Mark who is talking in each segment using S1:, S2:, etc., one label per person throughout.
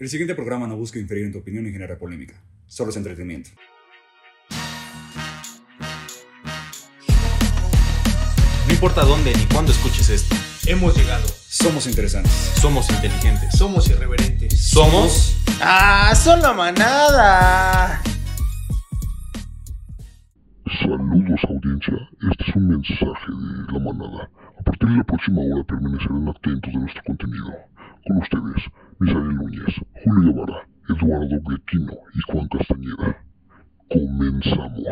S1: El siguiente programa no busca inferir en tu opinión ni genera polémica. Solo es entretenimiento.
S2: No importa dónde ni cuándo escuches esto.
S3: Hemos llegado.
S1: Somos interesantes.
S2: Somos inteligentes.
S3: Somos irreverentes.
S2: Somos.
S4: ¡Ah, son la manada!
S5: Saludos audiencia, este es un mensaje de la manada. A partir de la próxima hora permanecerán atentos de nuestro contenido. Con ustedes, Misael Núñez, Julio Guevara, Eduardo Blequino y Juan Castañeda. Comenzamos.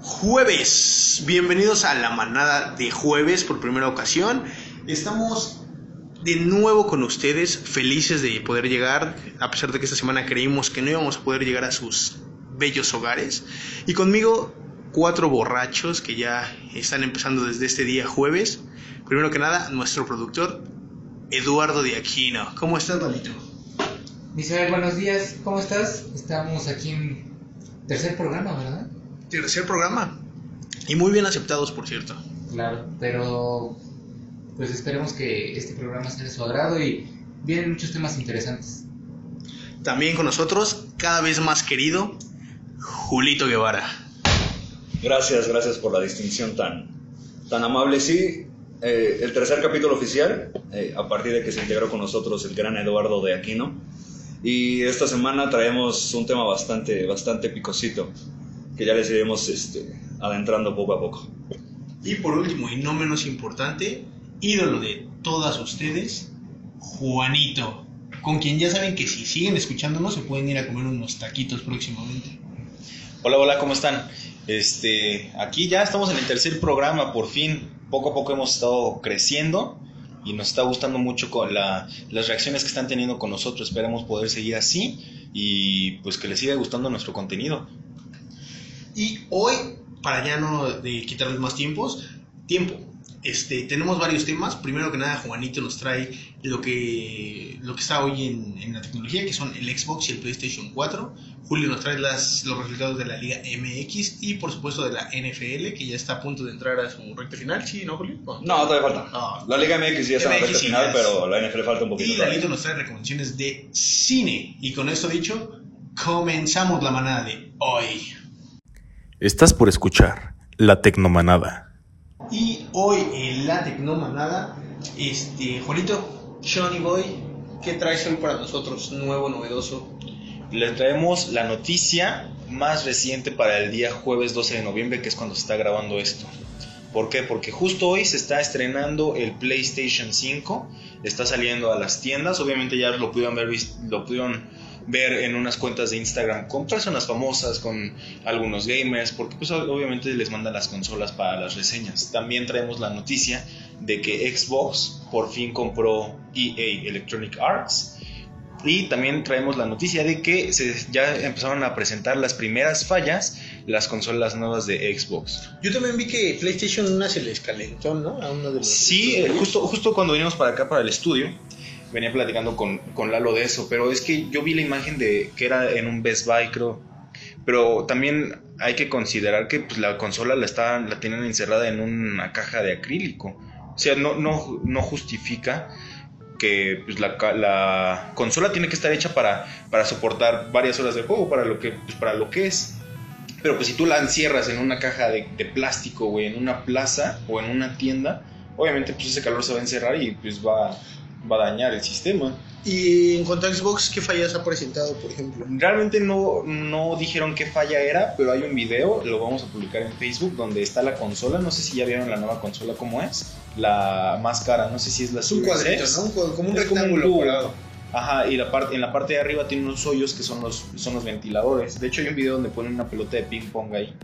S3: Jueves. Bienvenidos a la manada de jueves por primera ocasión. Estamos de nuevo con ustedes, felices de poder llegar, a pesar de que esta semana creímos que no íbamos a poder llegar a sus bellos hogares. Y conmigo cuatro borrachos que ya están empezando desde este día jueves. Primero que nada, nuestro productor, Eduardo de Aquino. ¿Cómo estás, Dalito?
S6: Misael, buenos días, ¿cómo estás? Estamos aquí en tercer programa, ¿verdad?
S3: Tercer programa. Y muy bien aceptados, por cierto.
S6: Claro, pero pues esperemos que este programa sea de su agrado y vienen muchos temas interesantes.
S3: También con nosotros, cada vez más querido, Julito Guevara.
S7: Gracias, gracias por la distinción tan, tan amable. Sí, eh, el tercer capítulo oficial, eh, a partir de que se integró con nosotros el gran Eduardo de Aquino. Y esta semana traemos un tema bastante, bastante picosito, que ya les iremos este, adentrando poco a poco.
S3: Y por último, y no menos importante, ídolo de todas ustedes, Juanito, con quien ya saben que si siguen escuchándonos se pueden ir a comer unos taquitos próximamente.
S2: Hola, hola, ¿cómo están? Este, aquí ya estamos en el tercer programa, por fin. Poco a poco hemos estado creciendo y nos está gustando mucho las reacciones que están teniendo con nosotros. Esperamos poder seguir así y pues que les siga gustando nuestro contenido.
S3: Y hoy, para ya no de quitarles más tiempos, tiempo. Este, tenemos varios temas. Primero que nada, Juanito nos trae lo que, lo que está hoy en, en la tecnología, que son el Xbox y el PlayStation 4. Julio nos trae las, los resultados de la Liga MX y por supuesto de la NFL, que ya está a punto de entrar a su recta final. ¿Sí, no, Julio?
S7: No, todavía falta. La Liga MX ya está en la
S3: MX
S7: recta final, pero la NFL falta un poquito.
S3: Y
S7: todavía.
S3: Dalito nos trae recomendaciones de cine. Y con esto dicho, comenzamos la manada de hoy.
S2: Estás por escuchar La Tecnomanada.
S3: Y hoy en la Tecnomanada, este, Juanito, Johnny Boy, ¿qué traes hoy para nosotros? Nuevo, novedoso.
S2: Les traemos la noticia más reciente para el día jueves 12 de noviembre, que es cuando se está grabando esto. ¿Por qué? Porque justo hoy se está estrenando el PlayStation 5, está saliendo a las tiendas, obviamente ya lo pudieron ver, lo pudieron ver en unas cuentas de Instagram con personas famosas, con algunos gamers, porque pues obviamente les mandan las consolas para las reseñas. También traemos la noticia de que Xbox por fin compró EA Electronic Arts y también traemos la noticia de que se, ya empezaron a presentar las primeras fallas, las consolas nuevas de Xbox.
S3: Yo también vi que PlayStation 1 se les calentó, ¿no? A uno de los.
S2: Sí, justo, justo cuando venimos para acá, para el estudio, venía platicando con, con Lalo de eso, pero es que yo vi la imagen de que era en un Best Buy, creo. Pero también hay que considerar que pues, la consola la, está, la tienen encerrada en una caja de acrílico. O sea, no, no, no justifica que pues, la, consola tiene que estar hecha para, para soportar varias horas de juego, para lo que, pues, para lo que es. Pero pues si tú la encierras en una caja de, de plástico, güey, en una plaza o en una tienda, obviamente pues ese calor se va a encerrar y pues va, va a dañar el sistema.
S3: Y en cuanto a Xbox, ¿qué fallas ha presentado, por ejemplo?
S2: Realmente no, no dijeron qué falla era, pero hay un video, lo vamos a publicar en Facebook, donde está la consola. No sé si ya vieron la nueva consola cómo es. La más cara, no sé si es la
S3: Es un cuadrito. ¿no? Un cuadro- como un
S2: Es como un
S3: rectángulo.
S2: Ajá, y la parte, en la parte de arriba tiene unos hoyos que son los, son los ventiladores. De hecho, hay un video donde ponen una pelota de ping pong ahí.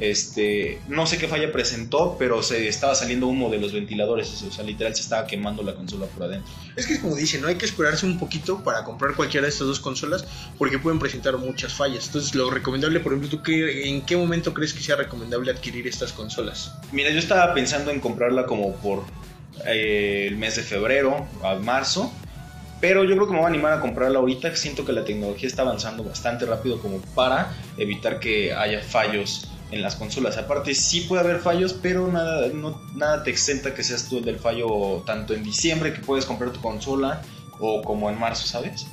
S2: Este, no sé qué falla presentó, pero se estaba saliendo humo de los ventiladores. O sea, literal se estaba quemando la consola por adentro.
S3: Es que es como dicen, ¿no? Hay que esperarse un poquito para comprar cualquiera de estas dos consolas porque pueden presentar muchas fallas. Entonces, lo recomendable, por ejemplo, ¿tú qué, en qué momento crees que sea recomendable adquirir estas consolas?
S2: Mira, yo estaba pensando en comprarla como por eh, el mes de febrero a marzo. Pero yo creo que me voy a animar a comprarla ahorita. Siento que la tecnología está avanzando bastante rápido como para evitar que haya fallos en las consolas. Aparte, sí puede haber fallos, pero nada, no- nada te exenta que seas tú el del fallo tanto en diciembre que puedes comprar tu consola o como en marzo, ¿sabes?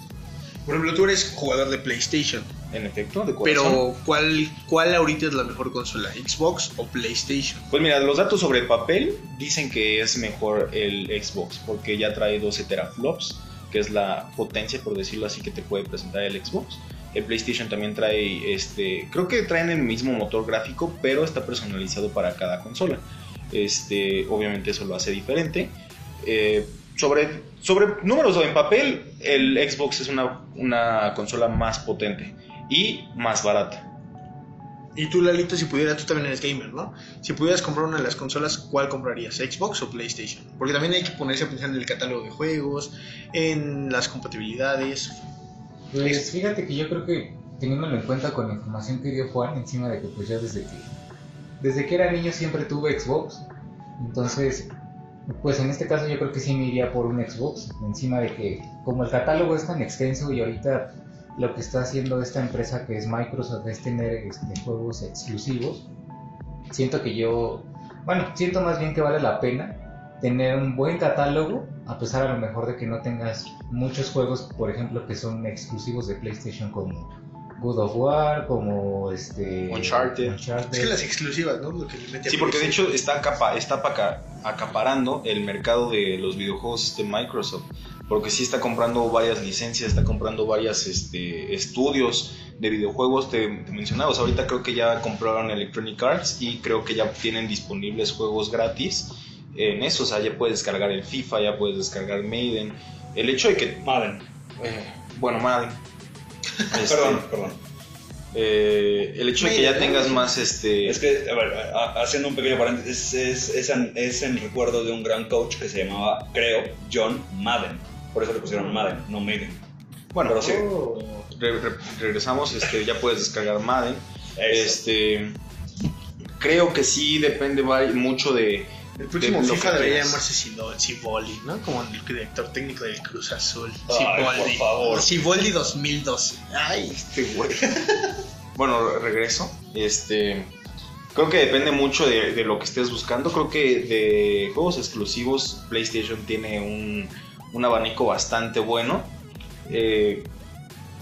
S3: Por ejemplo, tú eres jugador de PlayStation,
S2: En efecto, de corazón.
S3: pero ¿cuál, ¿cuál ahorita es la mejor consola? ¿Xbox o PlayStation?
S2: Pues mira, los datos sobre papel dicen que es mejor el Xbox porque ya trae 12 teraflops, que es la potencia, por decirlo así, que te puede presentar el Xbox. El PlayStation también trae, este, creo que traen el mismo motor gráfico, pero está personalizado para cada consola. Este, obviamente eso lo hace diferente. Eh, sobre, sobre números en papel, el Xbox es una, una consola más potente y más barata.
S3: Y tú, Lalito, si pudieras, tú también eres gamer, ¿no? Si pudieras comprar una de las consolas, ¿cuál comprarías? ¿Xbox o PlayStation? Porque también hay que ponerse a pensar en el catálogo de juegos, en las compatibilidades.
S6: Pues fíjate que yo creo que teniéndolo en cuenta con la información que dio Juan, encima de que pues yo desde que desde que era niño siempre tuve Xbox, entonces pues en este caso yo creo que sí me iría por un Xbox, encima de que como el catálogo es tan extenso y ahorita lo que está haciendo esta empresa que es Microsoft es tener este, juegos exclusivos, siento que yo, bueno, siento más bien que vale la pena tener un buen catálogo, a pesar a lo mejor de que no tengas muchos juegos, por ejemplo, que son exclusivos de PlayStation como God of War, como este
S2: Uncharted.
S3: Es que las exclusivas, ¿no? Lo que le mete a
S2: Sí, porque de hecho está, acapa- está apaca- acaparando el mercado de los videojuegos de Microsoft. Porque sí está comprando varias licencias, está comprando varios este, estudios de videojuegos. Te, te mencionaba, o sea, ahorita creo que ya compraron Electronic Arts y creo que ya tienen disponibles juegos gratis en eso. O sea, ya puedes descargar el FIFA, ya puedes descargar Maiden. El hecho de que,
S7: Madden.
S2: eh, bueno, Madden. Este,
S7: Perdón, perdón.
S2: eh, el hecho de que ya tengas más este.
S7: Es que, a ver, a- haciendo un pequeño paréntesis, es, es, en, es en recuerdo de un gran coach que se llamaba, creo, John Madden. Por eso le pusieron Madden, no Maiden.
S2: Bueno,
S7: Pero sí.
S2: re- re- regresamos, este, ya puedes descargar Madden.
S7: Eso.
S2: Este, creo que sí depende mucho de.
S3: El próximo
S2: de
S3: FIFA debería llamarse Siboldi, ¿no? Como el director técnico del Cruz Azul.
S7: Ay, por
S3: Siboldi.
S7: favor.
S3: Siboldi 2012. Ay,
S2: Este güey. bueno, re- regreso. Este, creo que depende mucho de, de lo que estés buscando. Creo que de juegos exclusivos, PlayStation tiene un, un abanico bastante bueno. Eh,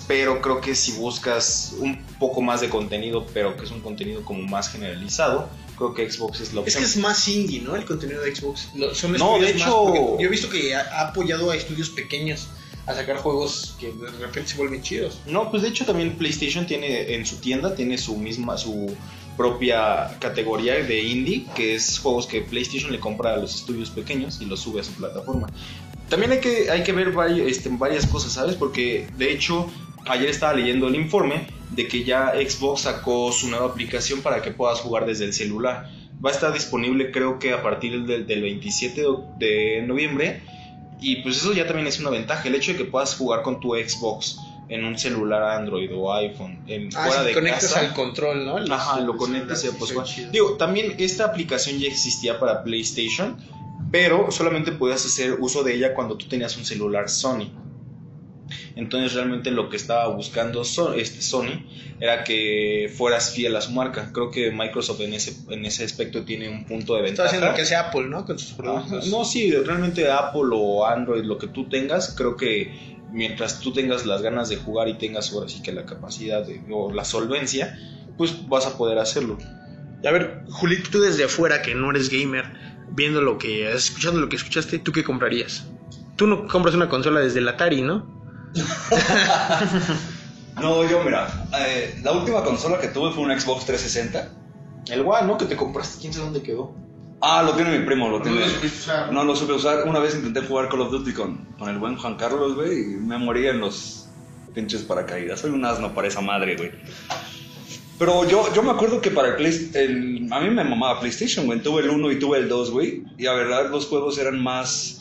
S2: pero creo que si buscas un poco más de contenido, pero que es un contenido como más generalizado, creo que Xbox es opción.
S3: que es más indie, ¿no? El contenido de Xbox. Lo- son
S2: No, de hecho-
S3: yo he visto que ha, ha apoyado a estudios pequeños a sacar juegos que de repente se vuelven chidos.
S2: No, pues de hecho también PlayStation tiene en su tienda, tiene su misma, su propia categoría de indie, que es juegos que PlayStation le compra a los estudios pequeños y los sube a su plataforma. También hay que, hay que ver este, varias cosas, ¿sabes? Porque de hecho ayer estaba leyendo el informe de que ya Xbox sacó su nueva aplicación para que puedas jugar desde el celular. Va a estar disponible creo que a partir del, del 27 de, noviembre y pues eso ya también es una ventaja, el hecho de que puedas jugar con tu Xbox en un celular Android o iPhone, en,
S3: Ah,
S2: fuera
S3: si
S2: de
S3: conectas
S2: casa.
S3: al control, ¿no?
S2: Ajá, lo conectas y pues bueno. Digo, también esta aplicación ya existía para PlayStation, pero solamente podías hacer uso de ella cuando tú tenías un celular Sony. Entonces realmente lo que estaba buscando So- este Sony era que fueras fiel a su marca. Creo que Microsoft en ese, en ese aspecto tiene un punto de
S3: Está
S2: ventaja.
S3: haciendo lo que hace Apple, ¿no? Con sus
S2: Ajá.
S3: productos.
S2: No, sí, realmente Apple o Android, lo que tú tengas, creo que mientras tú tengas las ganas de jugar y tengas ahora sí que la capacidad de, o la solvencia, pues vas a poder hacerlo.
S3: A ver, Julito, tú desde afuera, que no eres gamer, viendo lo que, escuchando lo que escuchaste, ¿tú qué comprarías? Tú no compras una consola desde el Atari, ¿no?
S7: No, yo mira, eh, la última consola que tuve fue un Xbox 360.
S2: El One, ¿no? Que te compraste, quién sabe dónde quedó.
S7: Ah, lo tiene mi primo, lo
S3: No
S7: tiene.
S3: lo supiste usar.
S7: No lo supe usar. Una vez intenté jugar Call of Duty con, con el buen Juan Carlos, güey, y me moría en los pinches paracaídas. Soy un asno para esa madre, güey. Pero yo, yo me acuerdo que para el, Play- el A mí me mamaba PlayStation, güey. Tuve el 1 y tuve el 2, güey. Y la verdad, los juegos eran más.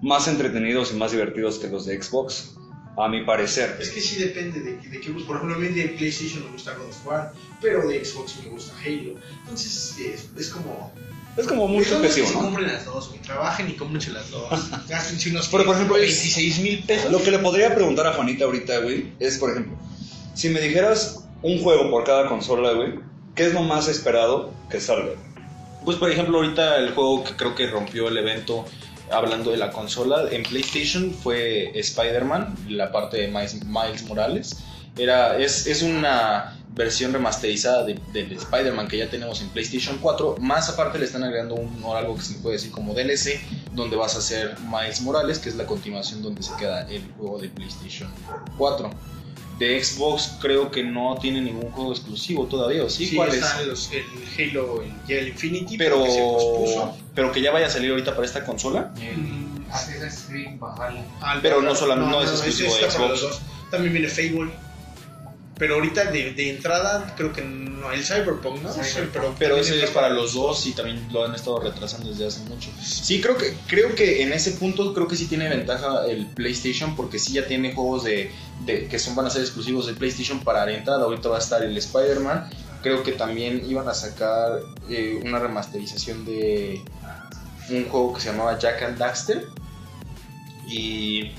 S7: Más entretenidos y más divertidos que los de Xbox. A mi parecer.
S3: Es que sí depende de, de qué gusto. Por ejemplo, a mí de PlayStation me gusta God of War, pero de Xbox me gusta Halo. Entonces es, es como.
S7: Es como muy subjetivo,
S3: se
S7: ¿no?
S3: compren las dos, güey. Trabajen y cómprense las dos. Gástense unos
S7: Pero, por ejemplo, es-
S3: 26 mil pesos.
S7: Lo que le podría preguntar a Juanita ahorita, güey, es, por ejemplo, si me dijeras un juego por cada consola, güey, ¿qué es lo más esperado que salga?
S2: Pues por ejemplo ahorita el juego que creo que rompió el evento hablando de la consola, en PlayStation fue Spider-Man, la parte de Miles, Morales. Era, es, es una versión remasterizada de, de Spider-Man que ya tenemos en PlayStation 4. Más aparte le están agregando un, algo que se puede decir como DLC, donde vas a hacer Miles Morales, que es la continuación donde se queda el juego de PlayStation 4. De Xbox creo que no tiene ningún juego exclusivo todavía, ¿o sí?
S3: Sí,
S2: ¿Cuál es?
S3: los- el Halo y el Infinity,
S2: Pero,
S3: que
S2: pero que ya vaya a salir ahorita para esta consola.
S6: Valhalla.
S3: Ah,
S2: Pero no solamente- no es exclusivo de Xbox.
S3: los dos. También viene Fable. Pero ahorita de, de entrada creo que no, el Cyberpunk, ¿no?
S6: Cyberpunk.
S3: Sí, pero
S2: Pero ese es para los dos y también lo han estado retrasando desde hace mucho. Sí, creo que, creo que en ese punto creo que sí tiene ventaja el PlayStation porque sí ya tiene juegos de, de- que son van a ser exclusivos de PlayStation para la entrada. Ahorita va a estar el Spider-Man. Creo que también iban a sacar eh, una remasterización de un juego que se llamaba Jack and Daxter. Y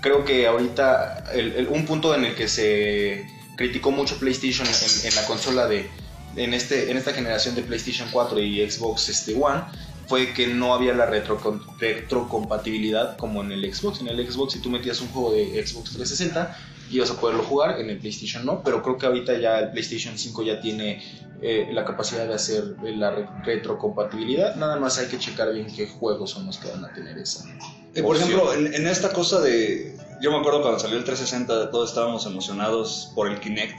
S2: creo que ahorita el- el- un punto en el que se criticó mucho PlayStation en, en la consola de en este en esta generación de PlayStation 4 y Xbox este One fue que no había la retrocompatibilidad como en el Xbox. En el Xbox si tú metías un juego de Xbox 360 ibas a poderlo jugar, en el PlayStation no, pero creo que ahorita ya el PlayStation 5 ya tiene eh, la capacidad de hacer la re- retrocompatibilidad. Nada más hay que checar bien qué juegos son los que van a tener esa.
S7: Eh, por ejemplo, en, en esta cosa de. Yo me acuerdo cuando salió el 360, todos estábamos emocionados por el Kinect.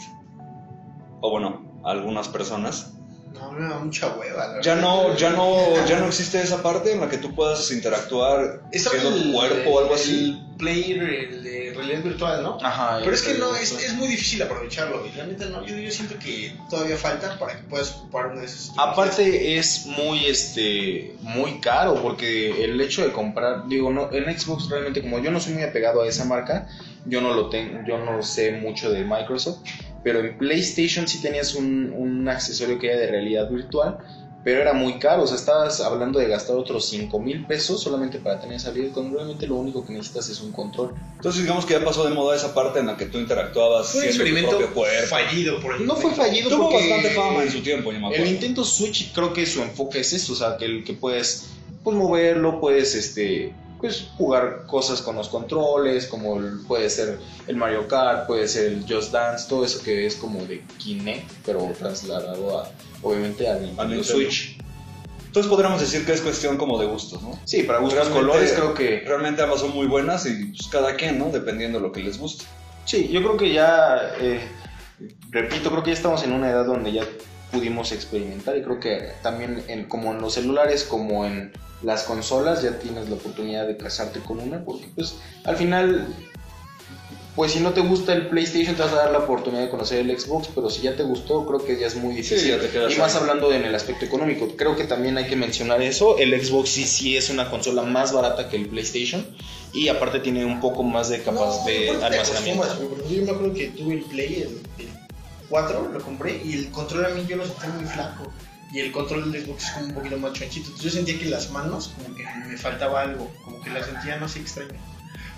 S7: O bueno, algunas personas.
S3: No, me da mucha hueva. la
S7: Ya no, ya no, ya no existe esa parte en la que tú puedas interactuar siendo tu
S3: el-
S7: cuerpo o algo así.
S3: El player, el de realidad virtual, ¿no?
S2: Ajá,
S3: Pero es que no, es, es muy difícil aprovecharlo. Y neta, no, yo, yo siento que todavía falta para que puedas ocupar una de esas.
S2: Aparte es muy este muy caro porque el hecho de comprar, digo, no en Xbox realmente como yo no soy muy apegado a esa marca, yo no lo tengo, yo no sé mucho de Microsoft, pero en PlayStation sí tenías un, un accesorio que era de realidad virtual, pero era muy caro, o sea, estabas hablando de gastar otros 5 mil pesos solamente para tener esa habilidad, cuando realmente lo único que necesitas es un control.
S7: Entonces digamos que ya pasó de moda esa parte en la que tú interactuabas
S3: Fue un
S7: tu propio cuerpo.
S3: fallido por el
S2: No fue fallido
S7: Tuvo
S2: porque
S7: bastante fama en su tiempo, yo me
S2: El
S7: acuerdo.
S2: Nintendo Switch creo que su enfoque es eso, o sea, que, el, que puedes pues, moverlo, puedes este, pues, jugar cosas con los controles, como puede ser el Mario Kart, puede ser el Just Dance, todo eso que es como de Kinect, pero trasladado a, obviamente al Nintendo. Switch.
S7: Entonces podríamos decir que es cuestión como de gustos, ¿no?
S2: Sí, para gustos colores creo que...
S7: Realmente ambas son muy buenas y pues, cada quien, ¿no? Dependiendo de lo que les guste.
S2: Sí, yo creo que ya, eh, repito, creo que ya estamos en una edad donde ya pudimos experimentar y creo que también en, como en los celulares como en las consolas ya tienes la oportunidad de casarte con una porque pues al final pues si no te gusta el PlayStation te vas a dar la oportunidad de conocer el Xbox pero si ya te gustó creo que ya es muy difícil
S7: ya te quedas
S2: y más
S7: ahí.
S2: hablando en el aspecto económico creo que también hay que mencionar eso el Xbox sí sí es una consola más barata que el PlayStation y aparte tiene un poco más de capacidad
S3: No,
S2: de almacenamiento
S3: Yo me acuerdo que tuve el Play, el, el 4, lo compré y el control a mí yo lo sentía muy flaco. Y el control del Xbox es como un poquito más chonchito. Entonces yo sentía que las manos, como que me faltaba algo, como que las sentía, no sé, extraño.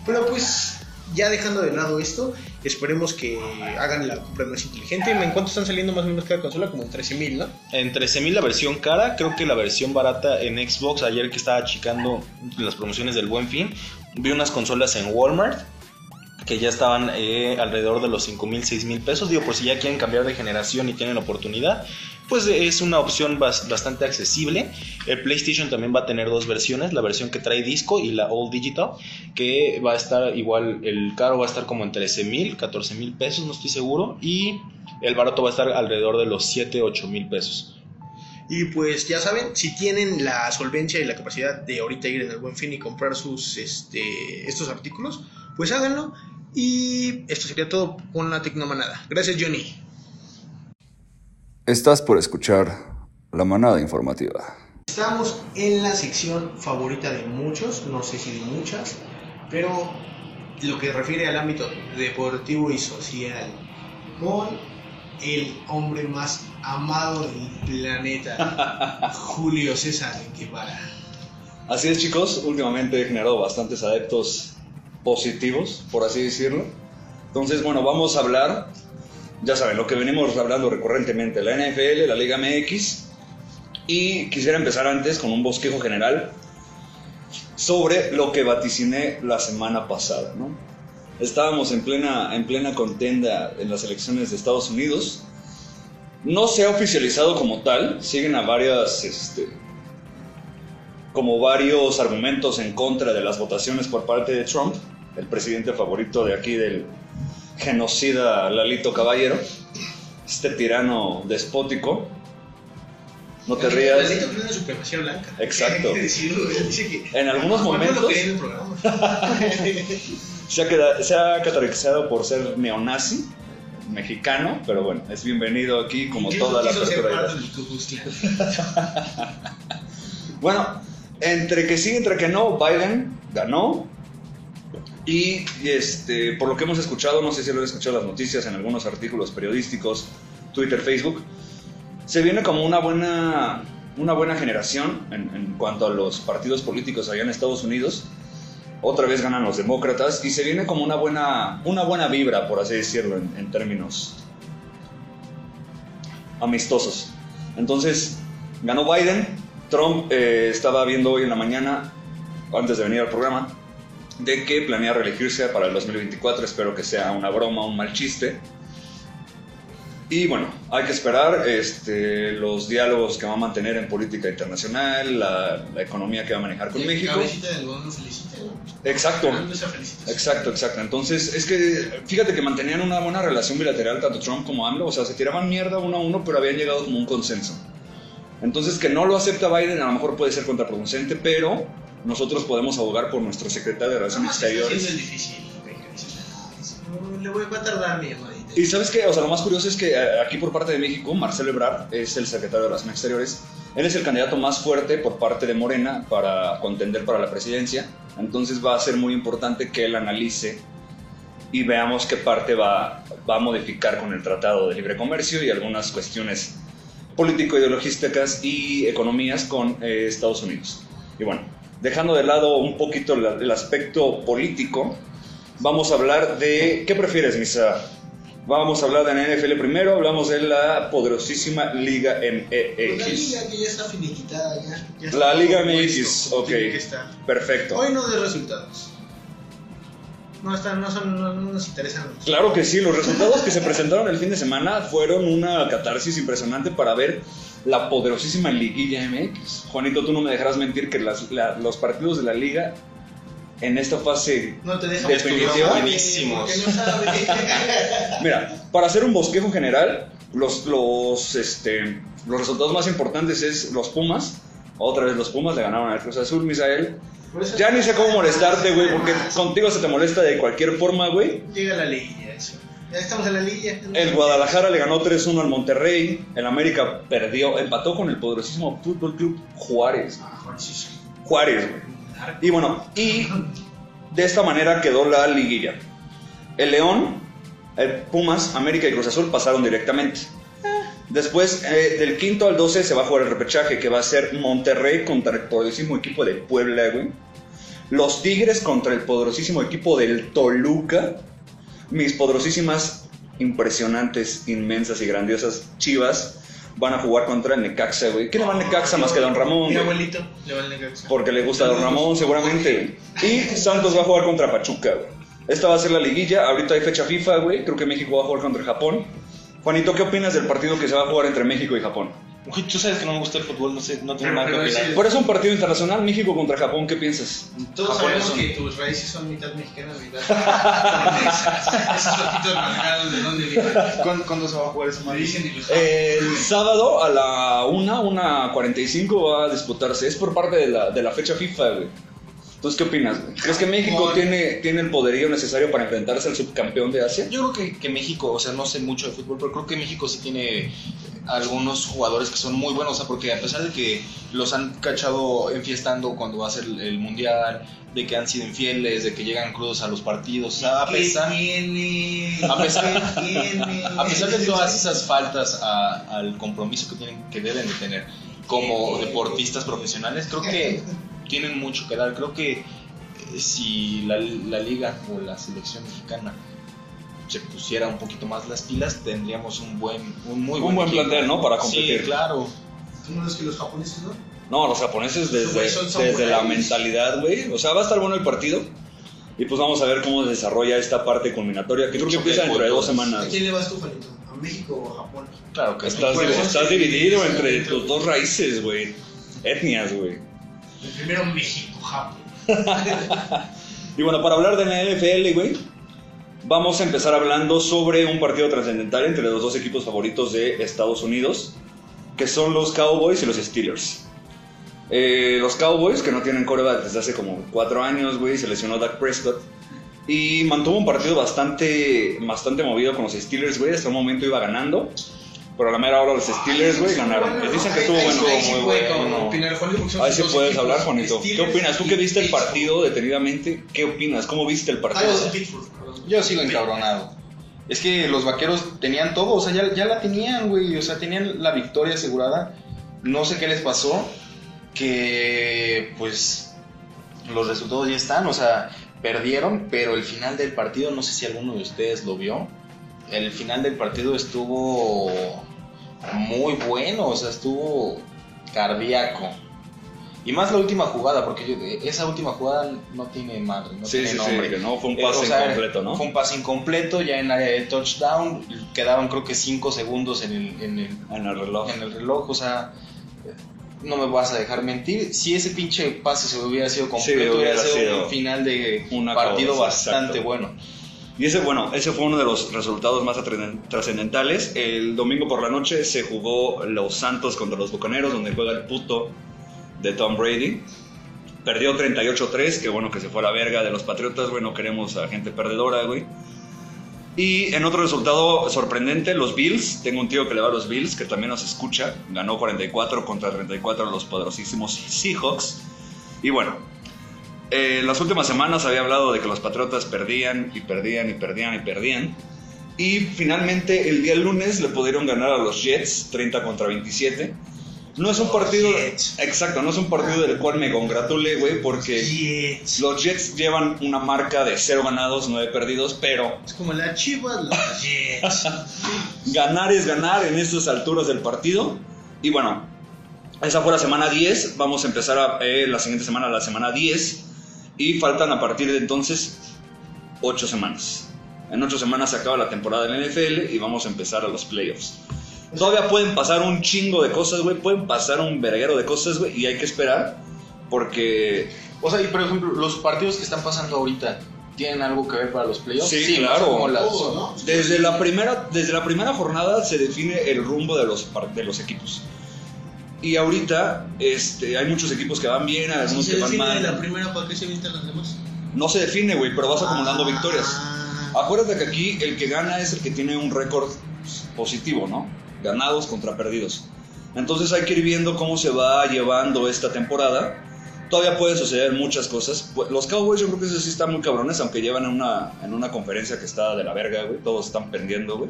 S3: Pero pues, ya dejando de lado esto, esperemos que hagan la compra más inteligente. ¿En cuánto están saliendo más o menos cada consola? Como en 13 mil, ¿no?
S2: En 13.000 la versión cara, creo que la versión barata en Xbox, ayer que estaba checando las promociones del Buen Fin, vi unas consolas en Walmart que ya estaban eh, alrededor de los 5.000, 6.000 pesos. Digo, por si ya quieren cambiar de generación y tienen oportunidad, pues es una opción bas- bastante accesible. El PlayStation también va a tener dos versiones, la versión que trae disco y la All Digital, que va a estar igual, el caro va a estar como en 13.000, 14.000 pesos, no estoy seguro, y el barato va a estar alrededor de los 7, 8.000 pesos.
S3: Y pues ya saben, si tienen la solvencia y la capacidad de ahorita ir en el buen fin y comprar sus este, estos artículos, pues háganlo. Y esto sería todo con la Tecnomanada. Gracias, Johnny.
S1: Estás por escuchar la manada informativa.
S3: Estamos en la sección favorita de muchos, no sé si de muchas, pero lo que refiere al ámbito deportivo y social, con el hombre más amado del planeta, Julio César Guevara.
S7: Así es, chicos. Últimamente he generado bastantes adeptos positivos, por así decirlo. Entonces, bueno, vamos a hablar, ya saben, lo que venimos hablando recurrentemente, la NFL, la Liga MX. Y quisiera empezar antes con un bosquejo general. sobre lo que vaticiné la semana pasada, ¿no? Estábamos en plena, en plena contenda en las elecciones de Estados Unidos. No se ha oficializado como tal, siguen a varias, este, como varios argumentos en contra de las votaciones por parte de Trump, el presidente favorito de aquí del genocida Lalito Caballero, este tirano despótico. No te rías.
S3: Lalito en la supremacía blanca.
S7: Exacto.
S3: Hay que decirlo, él dice que-
S7: En algunos momentos-. Se ha, queda- se ha categorizado por ser neonazi mexicano, pero bueno, es bienvenido aquí como toda la apertura. Bueno, entre que sí, entre que no, Biden ganó. Y este, por lo que hemos escuchado, no sé si lo he escuchado las noticias, en algunos artículos periodísticos, Twitter, Facebook, se viene como una buena, una buena generación en, cuanto a los partidos políticos allá en Estados Unidos. Otra vez ganan los demócratas y se viene como una buena, una buena vibra, por así decirlo, en, en términos amistosos. Entonces, ganó Biden. Trump eh, estaba viendo hoy en la mañana, antes de venir al programa, de que planea reelegirse para el 2024. Espero que sea una broma, un mal chiste. Y bueno, hay que esperar este, los diálogos que va a mantener en política internacional, la, la economía que va a manejar con
S3: Y
S7: México.
S3: Del ¿no?
S7: Exacto. Exacto, exacto. Entonces, es que fíjate que mantenían una buena relación bilateral tanto Trump como AMLO, o sea, se tiraban mierda uno a uno, pero habían llegado como un consenso. Entonces, que no lo acepta Biden a lo mejor puede ser contraproducente, pero nosotros podemos abogar por nuestro secretario de Relaciones Exteriores.
S3: difícil. dice, "Ah, no, Le voy a tardar mi llamadita.
S7: Y sabes qué, o sea, lo más curioso es que eh, aquí por parte de México, Marcelo Ebrard es el secretario de Relaciones Exteriores. Él es el candidato más fuerte por parte de Morena para contender para la presidencia. Entonces va a ser muy importante que él analice y veamos qué parte va, va a modificar con el Tratado de Libre Comercio y algunas cuestiones político-ideologísticas y economías con eh, Estados Unidos. Y bueno, dejando de lado un poquito la- el aspecto político, vamos a hablar de... ¿Qué prefieres, Misa? Vamos a hablar de la NFL primero, hablamos de la poderosísima Liga
S3: Pues La
S7: MX.
S3: liga que ya está finiquitada, ya. ya está
S7: La Liga MX, ok. Perfecto.
S3: Hoy no de resultados. No, están, no, son, no, no nos interesan. los-
S7: Claro que sí, los resultados que se presentaron el fin de semana fueron una catarsis impresionante para ver la poderosísima liguilla MX. Juanito, tú no me dejarás mentir que las- la- los partidos de la liga en esta fase...
S3: No te dejan
S7: Definitiva.
S2: Buenísimos.
S7: Mira, para hacer un bosquejo general, los, los, este, los resultados más importantes es los Pumas. Otra vez los Pumas le ganaron al Cruz Azul, Misael. Ya ni sé cómo molestarte, güey, porque contigo se te molesta de cualquier forma, güey.
S3: Llega la liguilla, eso. Ya estamos en la liguilla.
S7: El Guadalajara le ganó 3-1 al Monterrey. El América perdió, empató con el poderosísimo Fútbol Club Juárez.
S3: Ah.
S7: Juárez, güey. Y bueno, y de esta manera quedó la liguilla. El León, el Pumas, América y Cruz Azul pasaron directamente. Después, eh, del quinto al 12 se va a jugar el repechaje, que va a ser Monterrey contra el poderosísimo equipo de Puebla, güey. Los Tigres contra el poderosísimo equipo del Toluca. Mis poderosísimas, impresionantes, inmensas y grandiosas chivas van a jugar contra el Necaxa, güey. ¿Qué le va al Necaxa más que a Don Ramón?
S3: Mi
S7: güey?
S3: abuelito le va al Necaxa.
S7: Porque le gusta a Don Ramón, seguramente. güey. Y Santos va a jugar contra Pachuca, güey. Esta va a ser la liguilla. Ahorita hay fecha FIFA, güey. Creo que México va a jugar contra Japón. Juanito, ¿qué opinas del partido que se va a jugar entre México y Japón?
S2: Uy, tú sabes que no me gusta el fútbol, no sé, no tengo
S3: Pero-
S2: nada que opinar.
S7: Por eso un partido internacional, México contra Japón, ¿qué piensas?
S3: Todos
S2: Japón
S3: sabemos
S2: es un-
S3: que tus raíces son mitad mexicanas, mitad. Esos ojitos marcados de dónde vienen.
S2: ¿Cuándo, cuándo se va a jugar madre?
S3: los
S7: El sábado a la 1, 1.45 va a disputarse. Es por parte de la, de la fecha FIFA, güey. Entonces, ¿qué opinas? güey? ¿Crees que México
S3: Japón.
S7: tiene, tiene el poderío necesario para enfrentarse al subcampeón de Asia?
S2: Yo creo que, que México, o sea, no sé mucho de fútbol, pero creo que México sí tiene algunos jugadores que son muy buenos, o sea, porque a pesar de que los han cachado enfiestando cuando va a ser el, el mundial, de que han sido infieles, de que llegan crudos a los partidos, o sea, a pesar,
S3: tiene?
S2: a pesar-
S3: ¿Qué tiene?
S2: a pesar de todas esas faltas a- al compromiso que tienen, que deben de tener como deportistas profesionales, creo que tienen mucho que dar. Creo que eh, si la, la liga o la selección mexicana se pusiera un poquito más las pilas, tendríamos un buen, un muy
S7: Un buen plantel, ¿no? Para competir.
S2: Sí, claro.
S3: ¿Tú no ves que los japoneses no?
S7: No, los japoneses desde, desde la mentalidad, güey. O sea, va a estar bueno el partido. Y pues vamos a ver cómo se desarrolla esta parte culminatoria, que creo que empieza
S2: de
S7: dentro de dos
S2: culturas.
S3: ¿A
S7: semanas.
S3: quién le vas tú, Juanito? ¿A México o a Japón?
S2: Claro que sí.
S7: Estás, estás dividido entre tus dos raíces, güey. Etnias, güey.
S3: El primero México, Japón.
S7: Y bueno, para hablar de la NFL, güey, vamos a empezar hablando sobre un partido trascendental entre los dos equipos favoritos de Estados Unidos, que son los Cowboys y los Steelers. Eh, los Cowboys, que no tienen coreback desde hace como cuatro años, güey, se lesionó Dak Prescott. Y mantuvo un partido bastante, bastante movido con los Steelers, güey. Hasta un momento iba ganando. Pero a la mera hora los Steelers, güey, ganaron. Que dicen que estuvo bueno.
S2: muy bueno.
S7: Ahí sí puedes hablar, Juanito. ¿Qué opinas? Tú que viste el partido detenidamente, ¿qué opinas? ¿Cómo viste el
S3: Ah,
S7: partido?
S3: perdón.
S2: Yo sigo encabronado. Es que los vaqueros tenían todo, o sea, ya, ya la tenían, güey. O sea, tenían la victoria asegurada. No sé qué les pasó. Que, pues, los resultados ya están. O sea, perdieron, pero el final del partido, no sé si alguno de ustedes lo vio. El final del partido estuvo muy bueno, o sea, estuvo cardíaco. Y más la última jugada, porque esa última jugada no tiene madre, no
S7: Sí,
S2: tiene
S7: sí,
S2: nombre.
S7: sí, que no fue un
S2: Eh,
S7: pase
S2: o sea,
S7: incompleto, ¿no?
S2: Fue un pase incompleto, ya en área de touchdown, quedaban creo que 5 segundos en el, en, el,
S7: En el reloj.
S2: en el reloj, o sea, no me vas a dejar mentir, si ese pinche pase se hubiera sido completo,
S7: Sí, hubiera
S2: hubiera sido un final de
S7: una
S2: partido bastante
S7: exacto.
S2: bueno.
S7: Y ese, bueno, ese fue uno de los resultados más trascendentales. El domingo por la noche se jugó los Santos contra los Bucaneros, donde juega el puto de Tom Brady. Perdió 38-3, que bueno que se fue a la verga de los Patriotas, güey, no queremos a gente perdedora, güey. Y en otro resultado sorprendente, los Bills, tengo un tío que le va a los Bills, que también nos escucha, ganó 44 contra 34 a los poderosísimos Seahawks. Y bueno, eh, las últimas semanas había hablado de que los Patriotas perdían y perdían y perdían y perdían. Y finalmente el día lunes le pudieron ganar a los Jets 30 contra 27. No es un partido...
S3: Jets.
S7: Exacto, no es un partido del cual me congratule, güey, porque
S3: Jets.
S7: los Jets llevan una marca de 0 ganados, 9 perdidos, pero
S3: Es como la Chivas, los Jets.
S7: ganar es ganar en estas alturas del partido. Y bueno, esa fue la semana 10. Vamos a empezar a, eh, la siguiente semana, la semana 10. Y faltan a partir de entonces 8 semanas. En 8 semanas se acaba la temporada del NFL y vamos a empezar a los playoffs. Todavía pueden pasar un chingo de cosas, güey. Pueden pasar un verguero de cosas, güey. Y hay que esperar porque
S2: O sea, y por ejemplo, los partidos que están pasando ahorita, ¿tienen algo que ver para los playoffs?
S7: Sí, claro.
S2: Como las-
S3: Todo, ¿no?
S7: Desde la primera, desde la primera jornada se define el rumbo de los, de los equipos. Y ahorita este, hay muchos equipos que van bien,
S3: Si
S7: algunos
S3: se
S7: que van mal.
S3: la primera, ¿para qué se las demás?
S7: No se define, güey, pero vas acumulando
S3: Ah.
S7: victorias. Acuérdate que aquí el que gana es el que tiene un récord positivo, ¿no? Ganados contra perdidos. Entonces hay que ir viendo cómo se va llevando esta temporada. Todavía pueden suceder muchas cosas. Pu- Los Cowboys yo creo que eso sí están muy cabrones, aunque llevan en una, en una conferencia que está de la verga, güey. Todos están perdiendo, güey.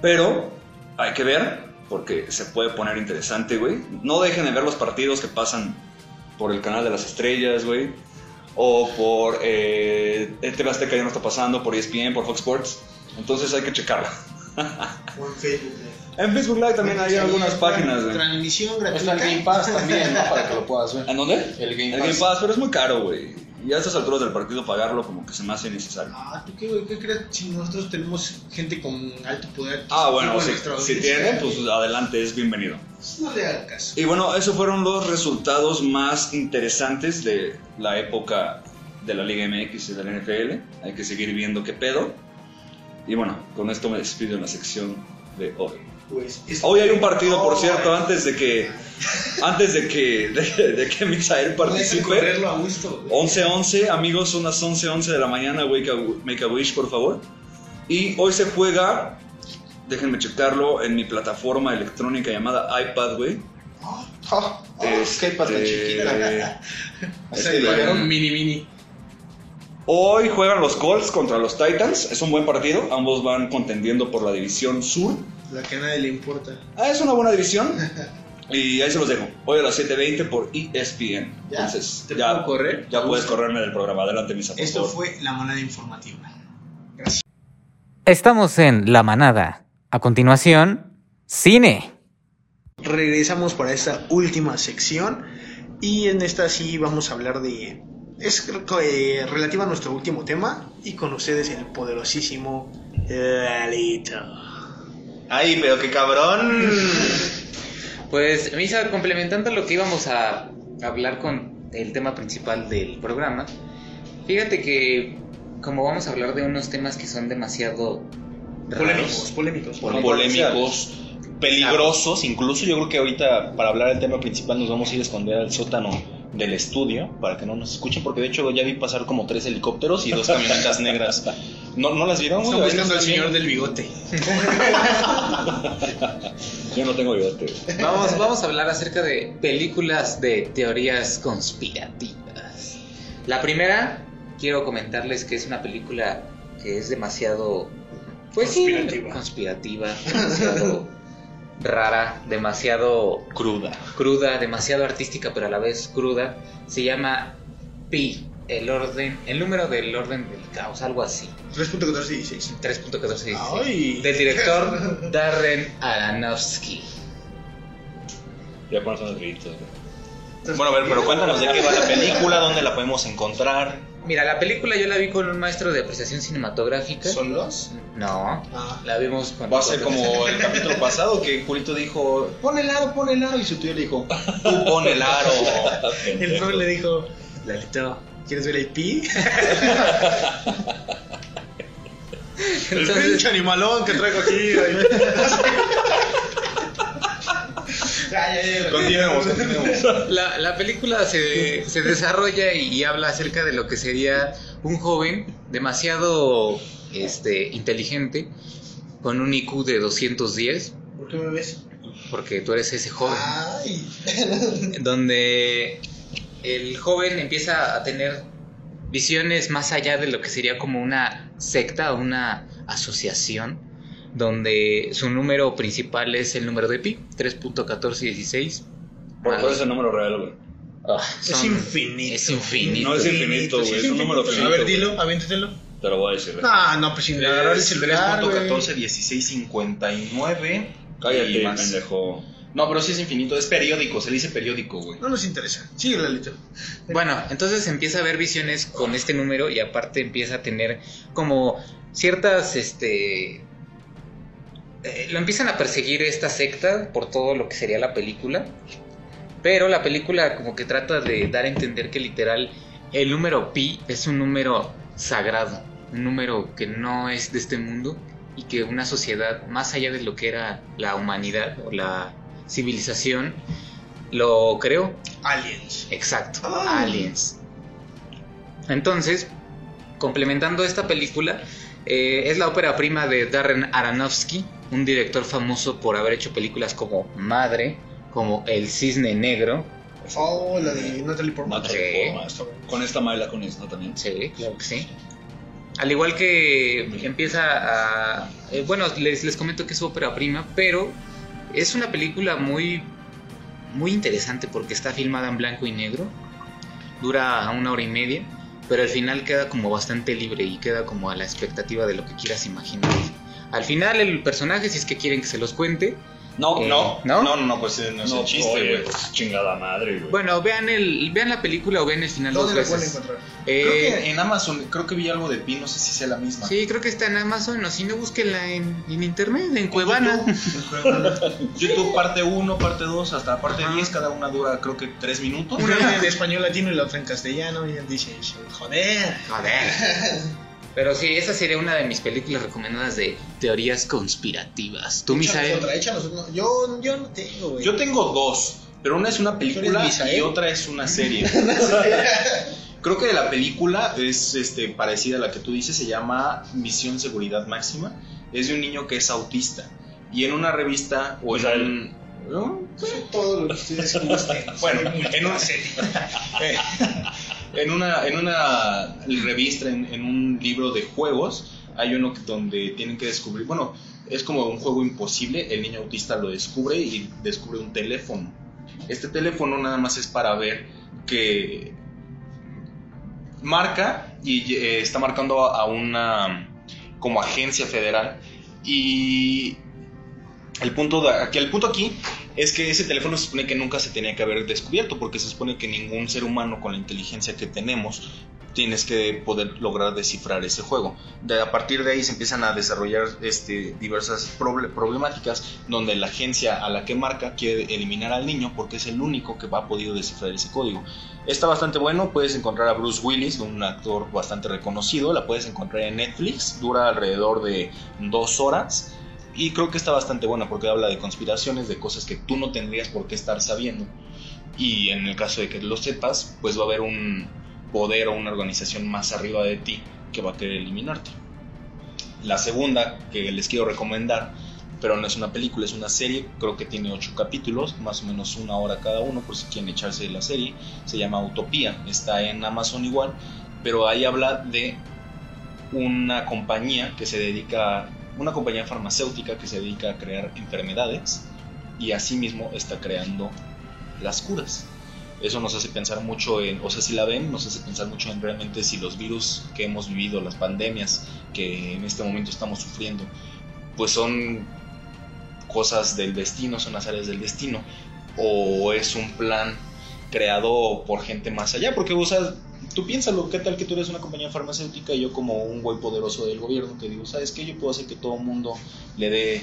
S7: Pero hay que ver, porque se puede poner interesante, güey. No dejen de ver los partidos que pasan por el canal de las estrellas, güey. O por eh, TV Azteca ya no está pasando, por ESPN, por Fox Sports. Entonces hay que checarla.
S3: O en Facebook. Live.
S7: En Facebook Live también hay algunas páginas, güey.
S3: Transmisión
S2: Está
S3: gratuita.
S2: el Game Pass también, ¿no? Para que lo puedas ver.
S7: ¿En dónde?
S2: El Game
S7: El
S2: Pass.
S7: Game Pass, pero es muy caro, güey. Y a estas alturas del partido pagarlo como que se me hace innecesario.
S3: Ah, ¿tú qué, güey? ¿Qué crees si nosotros tenemos gente con alto poder?
S7: Ah, bueno,
S3: en
S7: si, tienen, pues adelante, es bienvenido.
S3: No le hagan caso.
S7: Y bueno, esos fueron los resultados más interesantes de la época de la Liga MX y de la NFL. Hay que seguir viendo qué pedo. Y bueno, con esto me despido en la sección de hoy.
S3: Pues, es-
S7: Hoy hay un partido, por
S3: Oh,
S7: cierto,
S3: eh.
S7: antes de que antes de que de, de que Misael participe.
S3: correrlo a gusto. güey.
S7: 11-11, amigos, son las 11-11 de la mañana, wake a- Make a Wish, por favor. Y hoy se juega, déjenme checarlo, en mi plataforma electrónica llamada iPad, güey.
S2: Oh,
S7: Este,
S2: qué chiquita.
S3: O
S7: es
S3: sea, pagaron mini mini.
S7: Hoy juegan los Colts contra los Titans, es un buen partido, ambos van contendiendo por la división sur.
S3: La que a nadie le importa.
S7: Ah, es una buena división. Y ahí se los dejo. Hoy a las 7.20 por ESPN.
S3: ¿Ya?
S7: Entonces,
S3: ¿Te
S7: ya,
S3: puedo correr?
S7: ya puedes correrme del programa. Adelante, misa, por
S3: Esto
S7: favor.
S3: fue la manada informativa.
S6: Estamos en La Manada. A continuación, cine.
S3: regresamos para esta última sección y en esta sí vamos a hablar de... Es eh, relativa a nuestro último tema y con ustedes el poderosísimo Lalito.
S2: Ay, pero qué cabrón.
S6: Pues, Misa, complementando lo que íbamos a hablar con el tema principal del programa, fíjate que como vamos a hablar de unos temas que son demasiado raros,
S3: polémicos.
S2: Polémicos, peligrosos. Incluso yo creo que ahorita para hablar del tema principal nos vamos a ir a esconder al sótano del estudio para que no nos escuchen. Porque de hecho ya vi pasar como tres helicópteros y dos camionetas negras. ¿No, ¿No las vieron?
S3: Están buscando al
S2: ¿Están
S3: señor del bigote.
S7: Yo no tengo bigote.
S6: Vamos, vamos a hablar acerca de películas de teorías conspirativas. La primera, quiero comentarles que es una película que es demasiado pues, sí,
S3: Conspirativa.
S6: conspirativa, demasiado rara, demasiado
S2: Cruda.
S6: cruda, demasiado artística, pero a la vez cruda. Se llama Pi, el orden, el número del orden del caos, algo así.
S3: 3.1416.
S6: 3.1416.
S3: Ay.
S6: Del director Darren Aronofsky.
S7: Ya pones unos gritos.
S2: Bueno, a ver, pero cuéntanos de qué va la película, dónde la podemos encontrar.
S6: Mira, la película yo la vi con un maestro de apreciación cinematográfica.
S3: ¿Son los?
S6: No,
S3: Ah.
S6: la vimos con.
S2: Va a ser como el capítulo pasado que Julito dijo, pon el aro, pon el aro, y su tío le dijo, tú pon el aro.
S3: El pro le dijo, Lalito, ¿quieres ver el pi? el pinche animalón que traigo aquí.
S2: Continuemos, continuemos.
S6: La, la película se, se desarrolla y habla acerca de lo que sería un joven demasiado este, inteligente con un IQ de 210,
S3: ¿Por qué me ves?
S6: porque tú eres ese joven.
S3: Ay.
S6: donde el joven empieza a tener visiones más allá de lo que sería como una secta o una asociación, donde su número principal es el número de pi, 3.1416.
S7: ¿Por cuál es el número real, güey?
S6: Ah,
S3: Es infinito.
S6: Es infinito.
S7: No es infinito, güey. Es un número finito.
S3: A ver, dilo, aviéntatelo.
S7: Te lo voy a decir.
S3: No, no, pues sin agarrar el celular, güey.
S2: 3.14, 16, 59.
S7: Cállate,
S2: y más.
S7: pendejo.
S2: No, pero sí es infinito, es periódico, se dice periódico, güey.
S3: No nos interesa. Sigue, Lalito.
S6: Bueno, entonces empieza a ver visiones con este número y aparte empieza a tener como ciertas, este... eh, lo empiezan a perseguir esta secta por todo lo que sería la película. Pero la película como que trata de dar a entender que literal el número pi es un número sagrado, un número que no es de este mundo y que una sociedad más allá de lo que era la humanidad o la civilización lo creó
S3: Aliens.
S6: Exacto,
S3: Ah.
S6: Aliens. Entonces, complementando esta película, eh, es la ópera prima de Darren Aronofsky, un director famoso por haber hecho películas como Madre, como El Cisne Negro.
S3: Oh, la de Natalie Portman.
S6: Sí.
S7: más. Con esta Mayla con esta también.
S6: Sí, claro que sí. Al igual que empieza a... eh, bueno, les, les comento que es su ópera prima, pero es una película muy, muy interesante porque está filmada en blanco y negro. Dura una hora y media, pero al final queda como bastante libre y queda como a la expectativa de lo que quieras imaginar. Al final el personaje, si es que quieren que se los cuente,
S7: No,
S6: Eh,
S2: No,
S6: ¿no?
S2: no, no, no, pues no es
S7: No,
S2: un chiste, güey.
S7: pues, chingada madre, güey.
S6: bueno, vean, el, vean la película o vean el final dos
S3: ¿Dónde la pueden
S6: veces.
S3: encontrar?
S6: Eh,
S2: Creo que en Amazon, creo que vi algo de Pi, no sé si sea la misma.
S6: Sí, creo que está en Amazon, o si no, búsquenla en, en internet, en Cuevana.
S2: YouTube, YouTube parte 1, parte 2, hasta parte
S6: Ajá.
S2: 10, cada una dura creo que 3 minutos.
S3: Una en español latino y la otra en castellano. Y dice, joder.
S6: Joder. Pero sí, esa sería una de mis películas recomendadas de teorías conspirativas. ¿Tú, Misael?
S3: otra, échanos una. Yo, yo no tengo, güey.
S2: Yo tengo dos, pero una es una película y otra es una serie. Creo que la película es este, parecida a la que tú dices, se llama Misión Seguridad Máxima. Es de un niño que es autista. Y en una revista o en un... ¿no?
S3: Todo lo que ustedes gusten.
S2: Bueno, en una Eh, en una, en una revista, en, en un libro de juegos, hay uno donde tienen que descubrir, bueno, es como un juego imposible, el niño autista lo descubre y descubre un teléfono. Este teléfono nada más es para ver que marca y eh, está marcando a una como agencia federal y el punto de- aquí el punto aquí es que ese teléfono se supone que nunca se tenía que haber descubierto, porque se supone que ningún ser humano con la inteligencia que tenemos tienes que poder lograr descifrar ese juego. De, a partir de ahí se empiezan a desarrollar este, diversas proble- problemáticas donde la agencia a la que marca quiere eliminar al niño porque es el único que va a poder descifrar ese código. Está bastante bueno, puedes encontrar a Bruce Willis, un actor bastante reconocido, la puedes encontrar en Netflix, dura alrededor de dos horas y creo que está bastante buena porque habla de conspiraciones, de cosas que tú no tendrías por qué estar sabiendo. Y en el caso de que lo sepas, pues va a haber un poder o una organización más arriba de ti que va a querer eliminarte. La segunda que les quiero recomendar, pero no es una película, es una serie, creo que tiene ocho capítulos, más o menos una hora cada uno, por si quieren echarse la serie, se llama Utopía, está en Amazon igual, pero ahí habla de una compañía que se dedica, una compañía farmacéutica que se dedica a crear enfermedades y asimismo está creando las curas. Eso nos hace pensar mucho en, o sea, si la ven, nos hace pensar mucho en realmente si los virus que hemos vivido, las pandemias que en este momento estamos sufriendo, pues son cosas del destino, son las áreas del destino, o es un plan creado por gente más allá, porque, sea, tú piénsalo, ¿qué tal que tú eres una compañía farmacéutica y yo como un güey poderoso del gobierno que digo, ¿sabes qué? Yo puedo hacer que todo el mundo le dé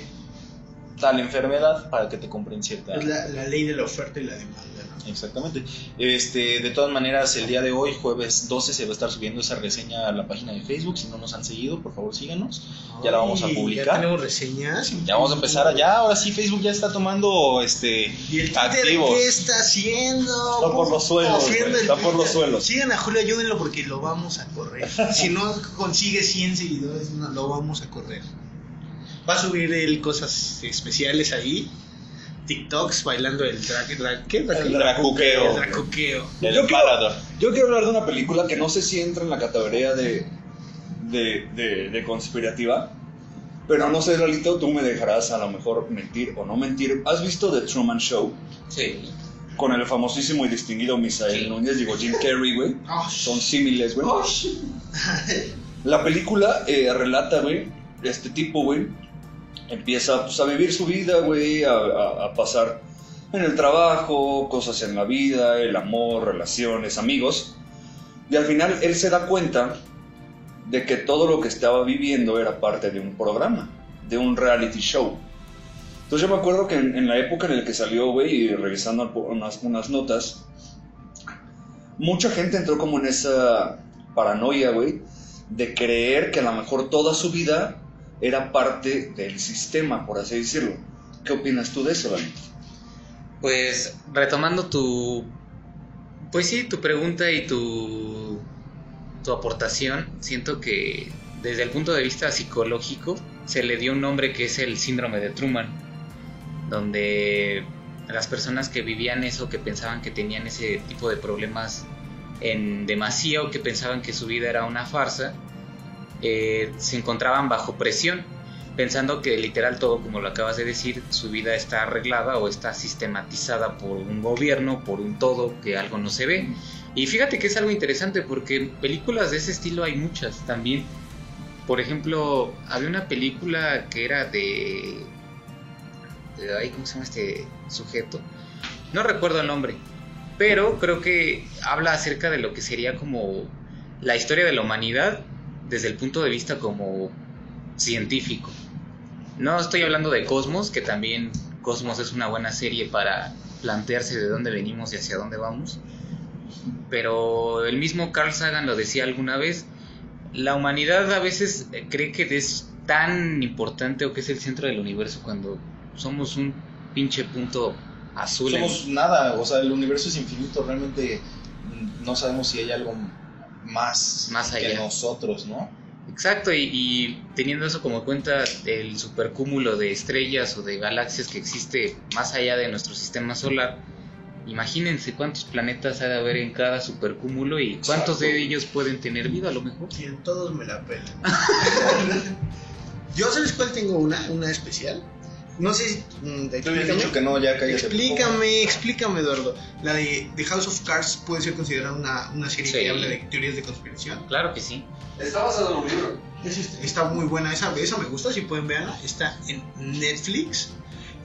S2: tal enfermedad para que te compren cierta...
S3: Es la, la ley de la oferta y la demanda, ¿no?
S2: Exactamente. Este, de todas maneras, el día de hoy, jueves 12, se va a estar subiendo esa reseña a la página de Facebook. Si no nos han seguido, por favor síganos. Ya la vamos a publicar.
S3: Ya tenemos reseñas.
S2: Ya vamos a empezar allá. Ahora sí, Facebook ya está tomando este
S3: ¿Y el
S2: activos.
S3: qué está haciendo?
S7: Está por los suelos, está por los suelos.
S3: Sigan a Julio, ayúdenlo porque lo vamos a correr. si no consigue 100 seguidores, no, lo vamos a correr. Va a subir él cosas especiales ahí. TikToks bailando el drag, drag ¿qué? Drag-
S2: El dracuqueo.
S3: El dracuqueo.
S2: El
S7: Yo quiero-. Yo quiero hablar de una película que no sé si entra en la categoría de, de, de, de conspirativa, pero no sé, Lalito, tú me dejarás a lo mejor mentir o no mentir. ¿Has visto The Truman Show?
S6: Sí.
S7: Con el famosísimo y distinguido Misael
S6: Sí.
S7: Núñez, digo Jim Carrey, güey.
S3: Oh,
S7: Son símiles, güey.
S3: oh,
S7: La película eh, relata, güey, este tipo, güey, empieza pues, a vivir su vida, güey, a, pasar en el trabajo, cosas en la vida, el amor, relaciones, amigos. Y al final él se da cuenta de que todo lo que estaba viviendo era parte de un programa, de un reality show. Entonces yo me acuerdo que en, en la época en la que salió, güey, y revisando unas, unas notas, mucha gente entró como en esa paranoia, güey, de creer que a lo mejor toda su vida era parte del sistema, por así decirlo. ¿Qué opinas tú de eso, Dani?
S6: Pues retomando tu, pues sí, tu pregunta y tu, tu aportación, siento que desde el punto de vista psicológico se le dio un nombre que es el síndrome de Truman, donde las personas que vivían eso, que pensaban que tenían ese tipo de problemas en demasía o que pensaban que su vida era una farsa, eh, se encontraban bajo presión pensando que literal todo, como lo acabas de decir, su vida está arreglada o está sistematizada por un gobierno, por un todo, que algo no se ve. Y fíjate que es algo interesante porque películas de ese estilo hay muchas también. Por ejemplo, había una película que era de... ¿Cómo se llama este sujeto? No recuerdo el nombre, pero creo que habla acerca de lo que sería como la historia de la humanidad desde el punto de vista como científico. No estoy hablando de Cosmos, que también Cosmos es una buena serie para plantearse de dónde venimos y hacia dónde vamos. Pero el mismo Carl Sagan lo decía alguna vez, la humanidad a veces eh, cree que es tan importante o que es el centro del universo cuando somos un pinche punto azul. en-
S2: Somos nada, o sea, el universo es infinito, realmente mm, no sabemos si hay algo más,
S6: Más
S2: que
S6: allá.
S2: nosotros, ¿no?
S6: Exacto, y, y teniendo eso como cuenta, el supercúmulo de estrellas o de galaxias que existe más allá de nuestro sistema solar, imagínense cuántos planetas ha de haber en cada supercúmulo y cuántos de ellos pueden tener vida a lo mejor.
S3: Sí, en todos me la pelan. Yo, ¿sabes cuál tengo una? Una especial. No sé si. mm, explícame.
S2: dicho que no, ya cállate.
S3: Explícame, explícame, Eduardo. La de The House of Cards puede ser considerada una, una serie
S6: Sí.
S3: que habla de teorías de conspiración.
S6: Claro que sí.
S7: Está basado en un libro.
S3: Es- Está muy buena, esa, esa me gusta, si pueden verla. Está en Netflix.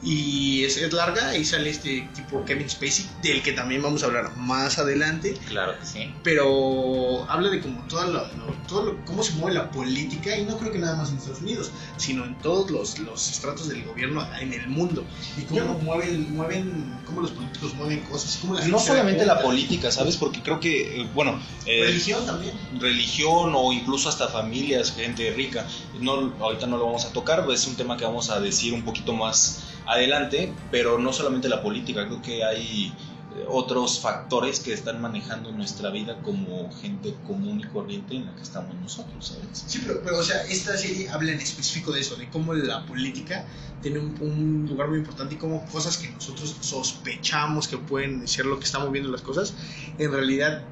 S3: Y es, es larga y sale este tipo Kevin Spacey, del que también vamos a hablar más adelante.
S6: Claro que sí.
S3: Pero habla de como toda la- lo- todo lo- cómo se mueve la política, y no creo que nada más en Estados Unidos, sino en todos los, los estratos del gobierno en el mundo. Y cómo mueven, mueven, cómo los políticos mueven cosas. Cómo la gente
S2: No solamente la política, ¿sabes? Porque creo que, eh, bueno, eh,
S3: Religión también.
S2: religión o incluso hasta familias, gente rica. No, ahorita no lo vamos a tocar, es un tema que vamos a decir un poquito más adelante, pero no solamente la política, creo que hay eh, otros factores que están manejando nuestra vida como gente común y corriente en la que estamos nosotros, ¿sabes?
S3: Sí, pero, pero, o sea, esta serie habla en específico de eso, de cómo la política tiene un, un lugar muy importante y cómo cosas que nosotros sospechamos que pueden ser lo que está moviendo las cosas, en realidad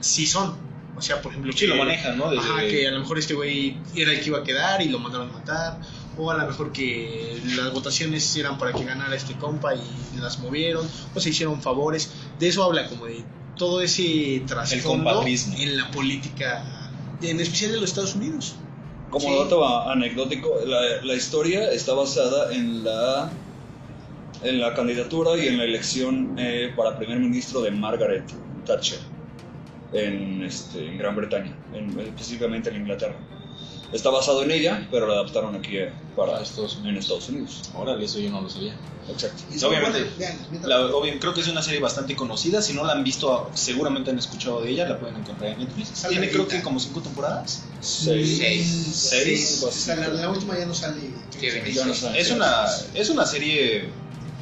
S3: sí son. O sea, por ejemplo,
S2: Sí, lo
S3: que-
S2: manejan, ¿no? Desde-
S3: Ajá, que a lo mejor este güey era el que iba a quedar y lo mandaron a matar. O a lo mejor que las votaciones eran para que ganara este compa y las movieron. O se hicieron favores. De eso habla como de todo ese trasfondo en la política, en especial de los Estados Unidos.
S7: Como
S3: Sí.
S7: dato anecdótico, la, la historia está basada en la en la candidatura y en la elección eh, para primer ministro de Margaret Thatcher en, este, en Gran Bretaña, en- específicamente en Inglaterra. Está basado en ella, pero la adaptaron aquí eh, para
S2: Estados
S7: en Estados Unidos.
S2: Órale, eso yo no lo sabía.
S7: Exacto.
S2: Obviamente.
S3: Vean, vean.
S2: La- obvio- creo que es una serie bastante conocida. Si no la han visto, seguramente han escuchado de ella. La pueden encontrar en Netflix.
S3: Sale
S2: Tiene creo que como cinco temporadas.
S7: Seis.
S6: Seis.
S2: Seis.
S3: O sea, la, la última ya no sale.
S7: Ya no sabe.
S2: Es una, es una serie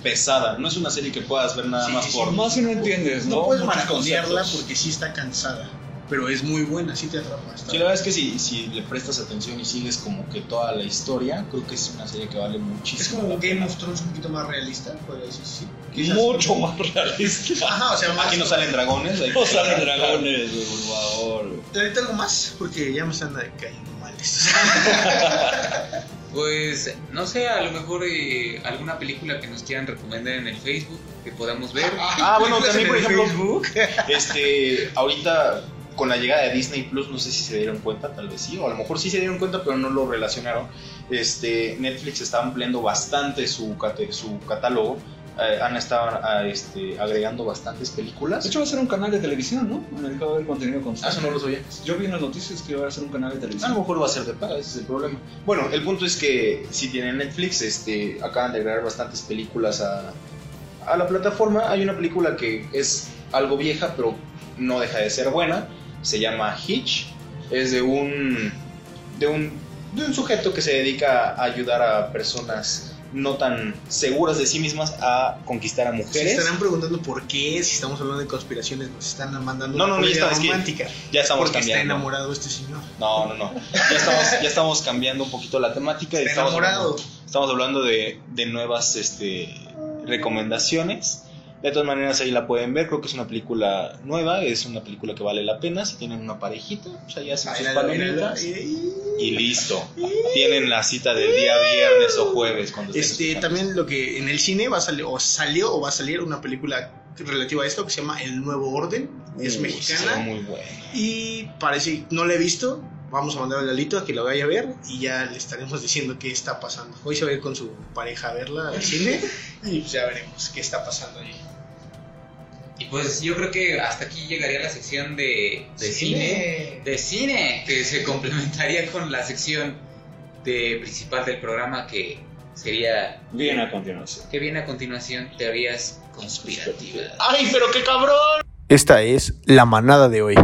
S2: pesada. No es una serie que puedas ver nada
S3: Sí,
S2: más
S3: sí,
S2: por.
S7: Más si no entiendes, ¿no?
S3: No puedes
S2: conceptos.
S3: porque sí está cansada. Pero es muy buena, sí te atrapa.
S2: Sí, la verdad es que si, si le prestas atención y sigues como que toda la historia, creo que es una serie que vale muchísimo.
S3: Es como Game
S2: pena.
S3: of Thrones un poquito más realista, podría decir sí. Quizás.
S7: Mucho más realista.
S3: Ajá, o sea, más.
S2: Aquí no salen dragones. hay
S7: No
S2: que-
S7: salen dragones, güey, por favor.
S3: Ahorita algo más, porque ya me están cayendo mal estos.
S6: Pues no sé, a lo mejor eh, alguna película que nos quieran recomendar en el Facebook que podamos ver.
S2: Ah, bueno, también, por ejemplo,
S3: Facebook.
S2: este, ahorita con la llegada de Disney Plus, no sé si se dieron cuenta, tal vez sí, o a lo mejor sí se dieron cuenta, pero no lo relacionaron. Este, Netflix está ampliando bastante su, catálogo. eh, han estado ah, este, agregando bastantes películas.
S7: De hecho, va a ser un canal de televisión, ¿no? En el que va a haber contenido
S2: Ah,
S7: constante.
S2: eso no lo sabía.
S7: Yo vi en las noticias que va a ser un canal de
S2: A
S7: televisión.
S2: lo mejor va a ser de paga, ese es el problema. Bueno, el punto es que si tienen Netflix, este, acaban de agregar bastantes películas a, a la plataforma. Hay una película que es algo vieja, pero no deja de ser buena. Se llama Hitch. Es de un, de un, de un sujeto que se dedica a ayudar a personas no tan seguras de sí mismas a conquistar a
S3: Se
S2: mujeres.
S3: estarán preguntando por qué, si estamos hablando de conspiraciones, nos están mandando
S2: No, no,
S3: una
S2: no, ya es que ya estamos
S3: porque está
S2: cambiando.
S3: enamorado este señor.
S2: No, no, no. Ya estamos, ya estamos cambiando un poquito la temática.
S3: Está
S2: estamos
S3: enamorado.
S2: hablando- Estamos hablando de, de nuevas este, recomendaciones. De todas maneras, ahí la pueden ver. Creo que es una película nueva. Es una película que vale la pena. Si tienen una parejita, pues ahí hacen sus palomitas. Y listo. Tienen la cita del día viernes o jueves. Cuando
S3: Este, también lo que en el cine va a salir, o salió o va a salir una película relativa a esto que se llama El Nuevo Orden. Es
S2: Uh,
S3: mexicana.
S2: muy buena.
S3: Y parece, no la he visto. Vamos a mandar a Lalito a que lo vaya a ver y ya le estaremos diciendo qué está pasando. Hoy se va a ir con su pareja a verla al cine y pues ya veremos qué está pasando ahí.
S6: Y pues yo creo que hasta aquí llegaría la sección de, de cine. De cine, que se complementaría con la sección de principal del programa que sería...
S7: Bien a continuación.
S6: que viene a continuación, teorías conspirativas.
S3: ¡Ay, pero qué cabrón!
S4: Esta es la manada de hoy.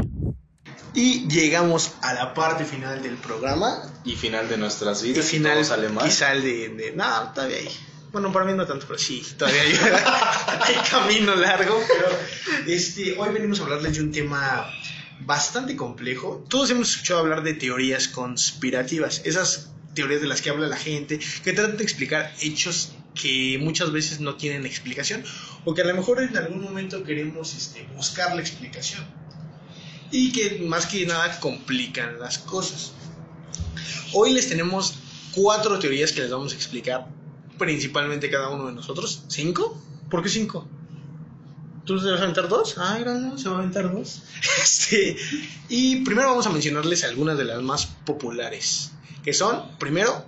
S3: Y llegamos a la parte final del programa.
S2: Y final de nuestras
S3: Y
S2: vidas.
S3: final,
S2: todo sale mal.
S3: quizá el de, de- No, todavía hay. Bueno, para mí no tanto, pero sí, todavía hay, hay camino largo. Pero este, hoy venimos a hablarles de un tema bastante complejo. Todos hemos escuchado hablar de teorías conspirativas. Esas teorías de las que habla la gente, que tratan de explicar hechos que muchas veces no tienen explicación. O que a lo mejor en algún momento queremos este, buscar la explicación. Y que más que nada complican las cosas. Hoy les tenemos cuatro teorías que les vamos a explicar, principalmente cada uno de nosotros. ¿Cinco? ¿Por qué cinco? ¿Tú te vas a aventar dos? Ah, no, se va a aventar dos. Este, y primero vamos a mencionarles algunas de las más populares, que son, primero,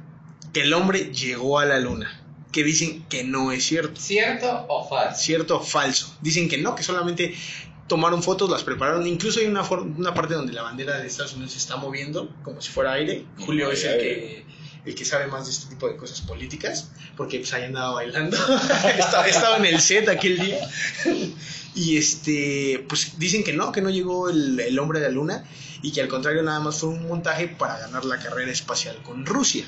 S3: que el hombre llegó a la luna. que dicen que no es cierto.
S6: ¿Cierto o falso?
S3: ¿Cierto o falso? Dicen que no, que solamente tomaron fotos, las prepararon. Incluso hay una, una parte donde la bandera de Estados Unidos se está moviendo como si fuera aire. Julio es el que, el que sabe más de este tipo de cosas políticas, porque pues ahí andaba bailando. estaba, estaba en el set aquel día. y este, pues dicen que no, que no llegó el, el hombre de la luna y que al contrario nada más fue un montaje para ganar la carrera espacial con Rusia.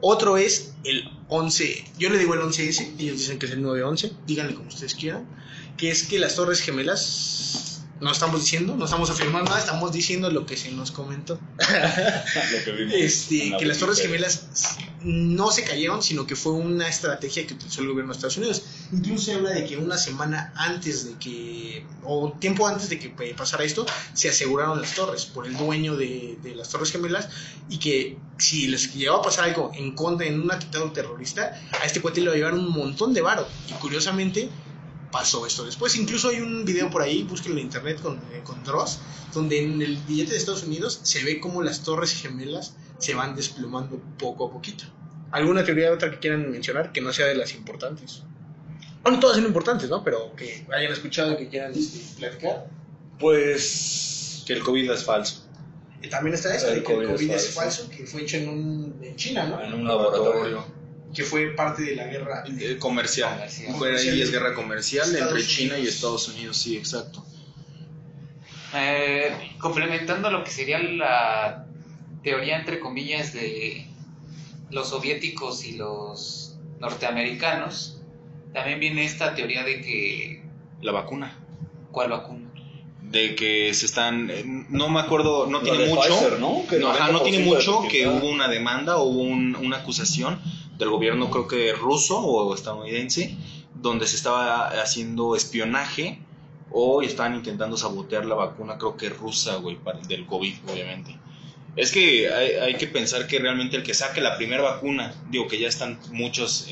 S3: Otro es el 11, yo le digo el 11S, ellos dicen que es el 911, díganle como ustedes quieran, que es que las Torres Gemelas, no estamos diciendo, no estamos afirmando nada, estamos diciendo lo que se nos comentó.
S7: Lo que vimos
S3: Este,
S7: la
S3: que las Torres. Gemelas no se cayeron, sino que fue una estrategia que utilizó el gobierno de Estados Unidos. Incluso se habla de que una semana antes de que, o tiempo antes de que eh, pasara esto, se aseguraron las torres por el dueño de, de las Torres Gemelas y que si les llegaba a pasar algo en contra, en un atentado terrorista, a este cuate le iba a llevar un montón de varo. Y curiosamente pasó esto después. Incluso hay un video por ahí, búsquenlo en internet con, eh, con Dross, donde en el billete de Estados Unidos se ve como las torres gemelas se van desplomando poco a poquito. ¿Alguna teoría otra que quieran mencionar que no sea de las importantes? Bueno, todas son importantes, ¿no? Pero que hayan escuchado y que quieran este, platicar.
S7: Pues.
S2: Que el COVID es falso.
S3: Y también está esto,
S7: El
S3: de que el
S7: COVID es
S3: COVID es
S7: falso.
S3: falso, que fue hecho en, un, en China, ¿no?
S7: En un laboratorio.
S3: Que fue parte de la guerra.
S2: Eh, comercial.
S6: Comercial.
S2: Fue ahí es guerra comercial
S3: Estados
S2: entre China y
S3: Unidos.
S2: Estados Unidos, sí, exacto.
S6: Eh, complementando lo que sería la teoría, entre comillas, de los soviéticos y los norteamericanos, también viene esta teoría de que...
S2: La vacuna.
S6: ¿Cuál vacuna?
S2: De que se están. eh, No me acuerdo, no
S7: Lo
S2: tiene mucho.
S7: Pfizer, ¿no? Que
S2: No, ajá, no
S7: 90%
S2: tiene mucho que hubo una demanda o hubo un- una acusación del gobierno, creo que ruso o estadounidense, donde se estaba haciendo espionaje o estaban intentando sabotear la vacuna, creo que rusa, güey, del COVID, obviamente. Es que hay, hay que pensar que realmente el que saque la primera vacuna, digo que ya están muchos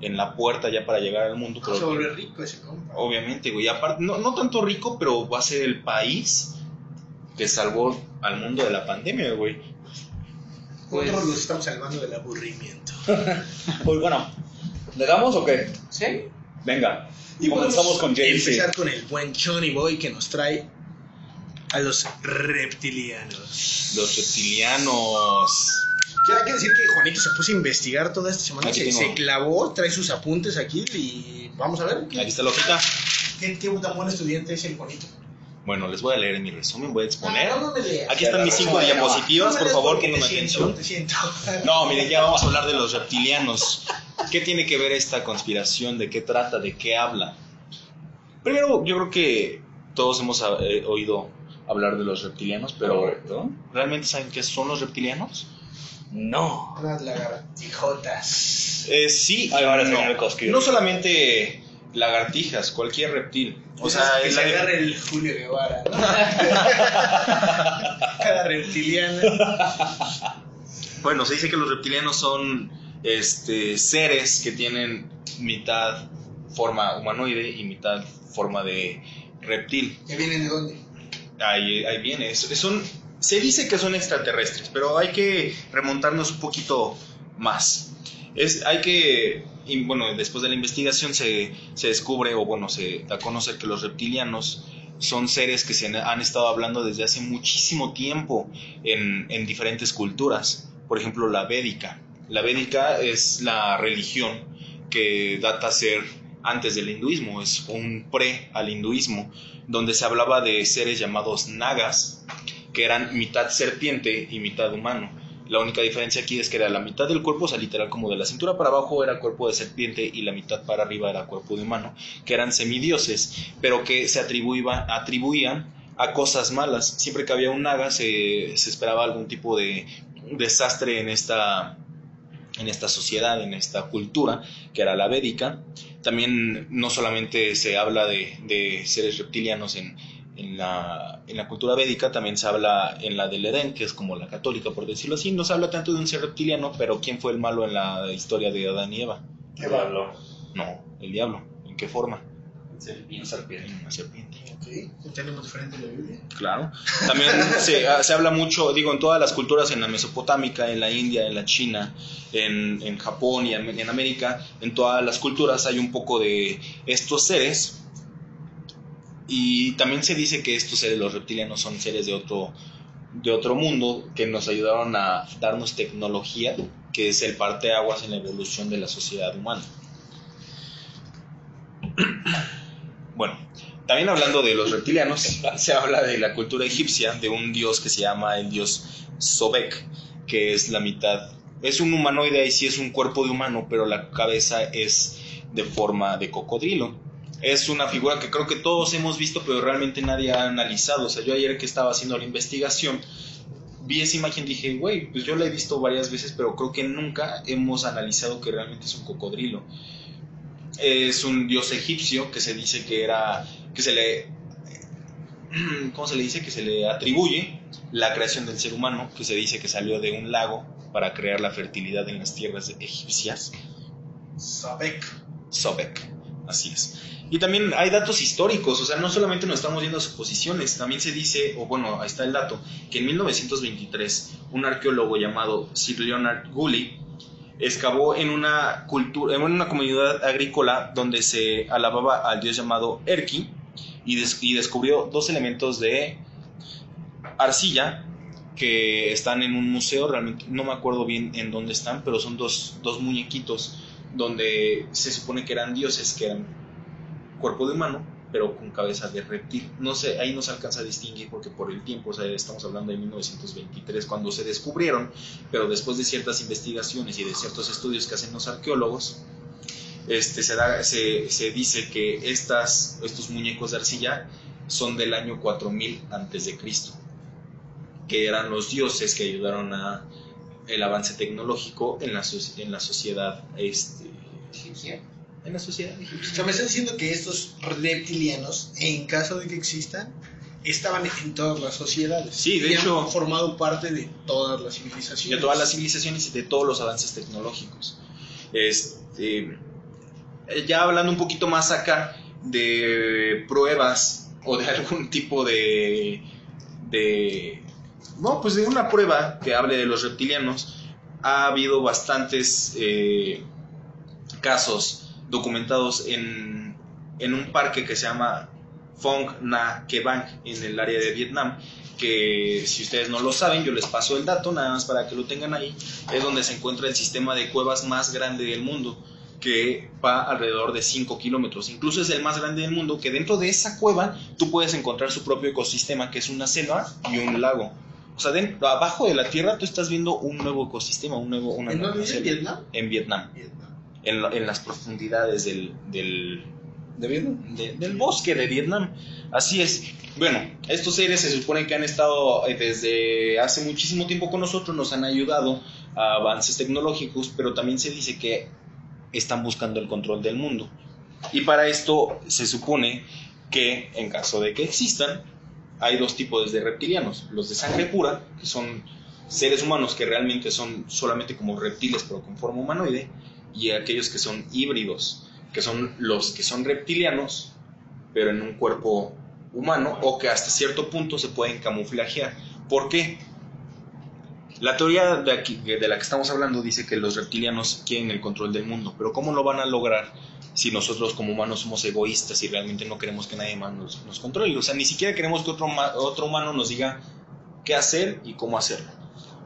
S2: en la puerta ya para llegar al mundo, pero
S3: Se vuelve rico ese compa.
S2: Obviamente, güey. Aparte, no, no tanto rico, pero va a ser el país que salvó al mundo de la pandemia, güey.
S6: Pues-
S3: Nosotros los estamos salvando del aburrimiento.
S7: Pues bueno, ¿le damos o qué?
S6: ¿Sí?
S7: Venga.
S3: Y
S7: comenzamos con Jay-Z.
S3: Empezar con el buen Johnny Boy que nos trae a los reptilianos.
S2: Los reptilianos.
S3: Ya hay que decir que Juanito se puso a investigar toda esta semana.
S2: Aquí
S3: Se, se clavó, trae sus apuntes aquí y vamos a ver. ¿Qué,
S2: Aquí está la hojita.
S3: qué, qué tan buen estudiante es el Juanito?
S2: Bueno, les voy a leer en mi resumen, voy a exponer.
S3: No, no.
S2: Aquí están mis cinco diapositivas, por favor, pongan atención. No, miren, ya vamos a hablar de los reptilianos. ¿Qué tiene que ver esta conspiración? ¿De qué trata? ¿De qué habla? Primero, yo creo que todos hemos eh, oído hablar de los reptilianos, pero
S7: Correcto.
S2: ¿realmente saben qué son los reptilianos?
S7: No.
S3: Unas lagartijotas.
S2: Eh, sí,
S7: Ahí van a
S2: no. No solamente lagartijas, cualquier reptil. O sea,
S3: que se agarre el Julio Guevara. ¿no? Cada reptiliana.
S2: bueno, se dice que los reptilianos son este, seres que tienen mitad forma humanoide y mitad forma de reptil.
S3: ¿Que vienen de dónde?
S2: Ahí, ahí viene. Son, se dice que son extraterrestres, pero hay que remontarnos un poquito más. Es, hay que, y bueno, después de la investigación se, se descubre, o bueno, se da a conocer que los reptilianos son seres que se han- estado hablando desde hace muchísimo tiempo en, en diferentes culturas. Por ejemplo, la védica. La védica es la religión que data ser antes del hinduismo, es un pre al hinduismo, donde se hablaba de seres llamados nagas, que eran mitad serpiente y mitad humano. La única diferencia aquí es que era la mitad del cuerpo, o sea, literal como de la cintura para abajo era cuerpo de serpiente y la mitad para arriba era cuerpo de humano, que eran semidioses, pero que se atribuían, a cosas malas. Siempre que había un naga se, se esperaba algún tipo de desastre en esta, en esta sociedad, en esta cultura, que era la védica. También no solamente se habla de, de seres reptilianos en, en, la, en la cultura védica, también se habla en la del Edén, que es como la católica, por decirlo así. No se habla tanto de un ser reptiliano, pero ¿quién fue el malo en la historia de Adán y Eva?
S7: ¿Qué hablo?
S2: No, el diablo. ¿En qué forma?
S7: Una serpiente.
S2: Una serpiente.
S3: Ok, tenemos diferente en la Biblia.
S2: Claro. También se, ah, se habla mucho, digo, en todas las culturas, en la Mesopotámica, en la India, en la China, en, en Japón y en, en América, en todas las culturas hay un poco de estos seres. Y también se dice que estos seres, los reptilianos, son seres de otro, de otro mundo que nos ayudaron a darnos tecnología, que es el parteaguas en la evolución de la sociedad humana. Bueno, también hablando de los reptilianos, se habla de la cultura egipcia, de un dios que se llama el dios Sobek, que es la mitad, es un humanoide y sí es un cuerpo de humano, pero la cabeza es de forma de cocodrilo. Es una figura que creo que todos hemos visto, pero realmente nadie ha analizado. O sea, yo ayer que estaba haciendo la investigación, vi esa imagen y dije, güey, pues yo la he visto varias veces, pero creo que nunca hemos analizado que realmente es un cocodrilo es un dios egipcio que se dice que era, que se le, ¿cómo se le dice? Que se le atribuye la creación del ser humano, que se dice que salió de un lago para crear la fertilidad en las tierras egipcias.
S3: Sabek.
S2: Sobek, así es. Y también hay datos históricos, o sea, no solamente nos estamos viendo suposiciones, también se dice, o bueno, ahí está el dato, que en 1923 un arqueólogo llamado Sir Leonard Gully excavó en una cultura, en una comunidad agrícola donde se alababa al dios llamado Erki y, y descubrió dos elementos de arcilla que están en un museo, realmente no me acuerdo bien en dónde están, pero son dos, dos muñequitos donde se supone que eran dioses, que eran cuerpo de humano, pero con cabeza de reptil. No sé, ahí no se alcanza a distinguir porque por el tiempo, o sea, estamos hablando de 1923 cuando se descubrieron, pero después de ciertas investigaciones y de ciertos estudios que hacen los arqueólogos, este, se, dice que estos muñecos de arcilla son del año 4000 antes de Cristo, que eran los dioses que ayudaron a el avance tecnológico en la, soci- en la sociedad este, en la sociedad
S3: O
S2: egipcia.
S3: sea, me están diciendo que estos reptilianos, en caso de que existan, estaban en todas las sociedades.
S2: Sí, de
S3: Y han
S2: hecho-
S3: formado parte de todas las civilizaciones.
S2: de todas las civilizaciones y de todos los avances tecnológicos. Este, eh, ya hablando un poquito más acá de pruebas o de algún tipo de, de, no, pues de una prueba que hable de los reptilianos, ha habido bastantes eh, casos documentados en, en un parque que se llama Phong Na Kebang en el área de Vietnam, que si ustedes no lo saben, yo les paso el dato, nada más para que lo tengan ahí, es donde se encuentra el sistema de cuevas más grande del mundo, que va alrededor de 5 kilómetros. Incluso es el más grande del mundo, que dentro de esa cueva tú puedes encontrar su propio ecosistema, que es una selva y un lago. O sea, dentro, abajo de la tierra tú estás viendo un nuevo ecosistema, un nuevo, una
S3: ¿En dónde. ¿Vietnam?
S2: En Vietnam,
S3: Vietnam.
S2: En, en las profundidades del, del, de- del bosque de Vietnam. Así es. Bueno, estos seres se supone que han estado eh, desde hace muchísimo tiempo con nosotros, nos han ayudado a avances tecnológicos, pero también se dice que están buscando el control del mundo. Y para esto se supone que en caso de que existan, hay dos tipos de reptilianos, los de sangre pura, que son seres humanos que realmente son solamente como reptiles pero con forma humanoide, y aquellos que son híbridos, que son los que son reptilianos pero en un cuerpo humano o que hasta cierto punto se pueden camuflajear. ¿Por qué? La teoría de, aquí, de la que estamos hablando dice que los reptilianos quieren el control del mundo, pero ¿cómo lo van a lograr si nosotros como humanos somos egoístas y realmente no queremos que nadie más nos, nos controle? O sea, ni siquiera queremos que otro, otro humano nos diga qué hacer y cómo hacerlo.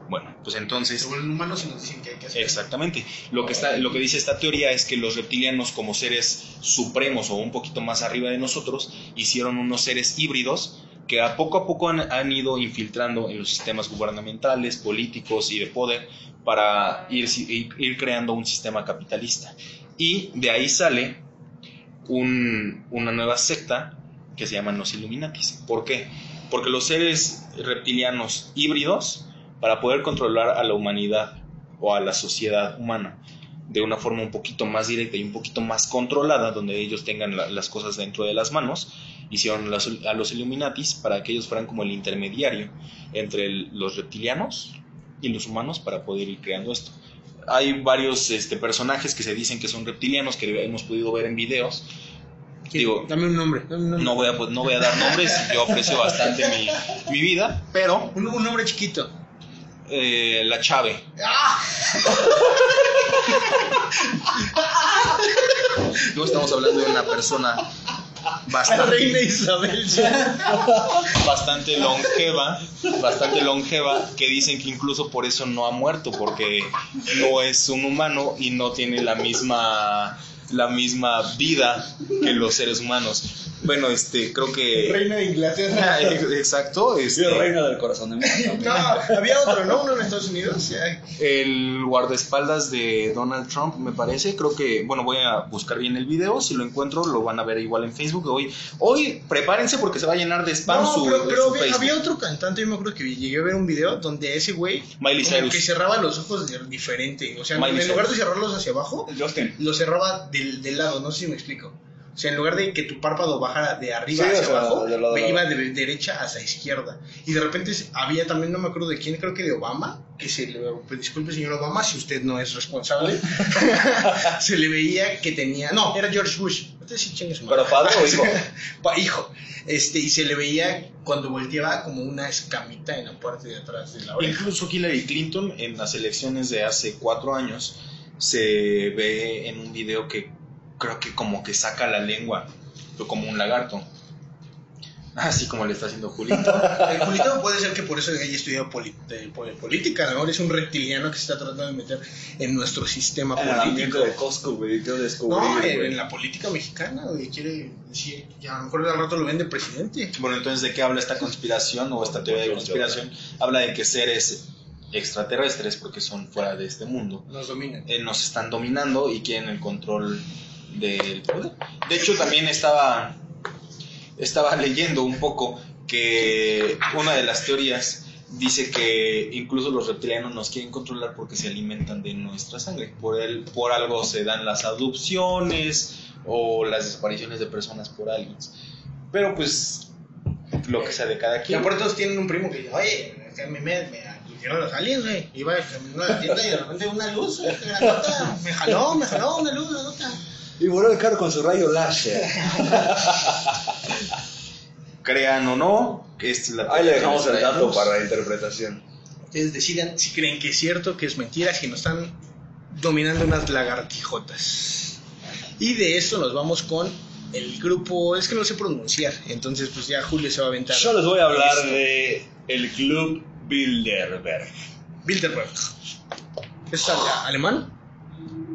S2: Bueno, pues entonces...
S3: Se vuelven humanos y nos dicen que hay que hacer.
S2: Exactamente. Lo que, está, lo que dice esta teoría es que los reptilianos, como seres supremos o un poquito más arriba de nosotros, hicieron unos seres híbridos que a poco a poco han, han ido infiltrando en los sistemas gubernamentales, políticos y de poder para ir, ir, creando un sistema capitalista. Y de ahí sale un- una nueva secta que se llaman los Illuminatis. ¿Por qué? Porque los seres reptilianos híbridos, para poder controlar a la humanidad o a la sociedad humana de una forma un poquito más directa y un poquito más controlada, donde ellos tengan la- las cosas dentro de las manos, hicieron las- a los Illuminatis para que ellos fueran como el intermediario entre el- los reptilianos y los humanos para poder ir creando esto. Hay varios este, personajes que se dicen que son reptilianos, que hemos podido ver en videos, Digo,
S3: Dame un nombre. Dame un nombre.
S2: no voy a, pues, no voy a dar nombres, yo aprecio bastante mi, mi vida, pero
S3: Un, un nombre chiquito.
S2: Eh, la Chave. No estamos hablando de una persona bastante,
S3: reina Isabel.
S2: bastante longeva, bastante longeva, que dicen que incluso por eso no ha muerto, porque no es un humano y no tiene la misma la misma vida que los seres humanos. Bueno, este, creo que
S3: Reina de Inglaterra.
S2: exacto, este,
S7: reina del corazón de mí.
S3: No, había otro, ¿no? Uno en Estados Unidos.
S2: El guardaespaldas de Donald Trump, me parece. Creo que, bueno, voy a buscar bien el video. Si lo encuentro, lo van a ver igual en Facebook. Hoy, hoy prepárense porque se va a llenar de spam
S3: No,
S2: su,
S3: pero, pero
S2: su
S3: había, había otro cantante, yo me acuerdo que llegué a ver un video donde ese güey
S2: Miley Cyrus.
S3: que cerraba los ojos de- diferente. O sea,
S2: Miley
S3: en lugar de cerrarlos hacia abajo,
S7: Justin.
S3: los cerraba del, del lado, no sé si me explico. O sea, en lugar de que tu párpado bajara de arriba
S7: Sí,
S3: hacia
S7: o sea,
S3: abajo,
S7: de lado a
S3: me
S7: lado.
S3: iba de derecha hacia izquierda. Y de repente había también, no me acuerdo de quién, creo que de Obama, que se le, pues, disculpe señor Obama si usted no es responsable, se le veía que tenía, no, era George Bush. Usted sí chingue su madre.
S7: ¿Pero padre o hijo?
S3: Pa- hijo. Este, y se le veía cuando volteaba como una escamita en la parte de atrás de la oreja.
S2: Incluso Hillary Clinton en las elecciones de hace cuatro años se ve en un video que creo que como que saca la lengua, pero como un lagarto. Así como le está haciendo Julito.
S3: El Julito puede ser que por eso haya estudiado poli- eh, política, a lo mejor es un reptiliano que se está tratando de meter en nuestro sistema
S7: el
S3: político.
S7: de Costco, güey.
S3: No, en, en la política mexicana, güey, quiere decir, ya a lo mejor al rato lo ven de presidente.
S2: Bueno, entonces, ¿de qué habla esta conspiración o esta teoría de conspiración? Habla de que seres extraterrestres, porque son fuera de este mundo,
S3: Nos dominan.
S2: eh, nos están dominando y quieren el control del poder. De hecho, también estaba, estaba leyendo un poco que una de las teorías dice que incluso los reptilianos nos quieren controlar porque se alimentan de nuestra sangre. Por, el, por algo se dan las adopciones o las desapariciones de personas por aliens. Pero pues, lo que sea de cada
S3: Y
S2: quien.
S3: aparte todos tienen un primo que dice, oye, me, me, me pusieron los aliens, güey. Iba caminando a la tienda y de repente una luz, güey, granota, me jaló, me jaló una luz, granota.
S7: Y voló el carro con su rayo láser.
S2: Crean o no, que esta es la
S7: Ahí le dejamos el dato para la interpretación.
S3: Ustedes decidan si creen que es cierto, que es mentira, si nos están dominando unas lagartijotas. Y de eso nos vamos con el grupo, es que no sé pronunciar, entonces pues ya Julio se va a aventar.
S7: Yo les voy a hablar
S3: Esto.
S7: de el Club Bilderberg.
S3: Bilderberg. ¿Es ale- alemán?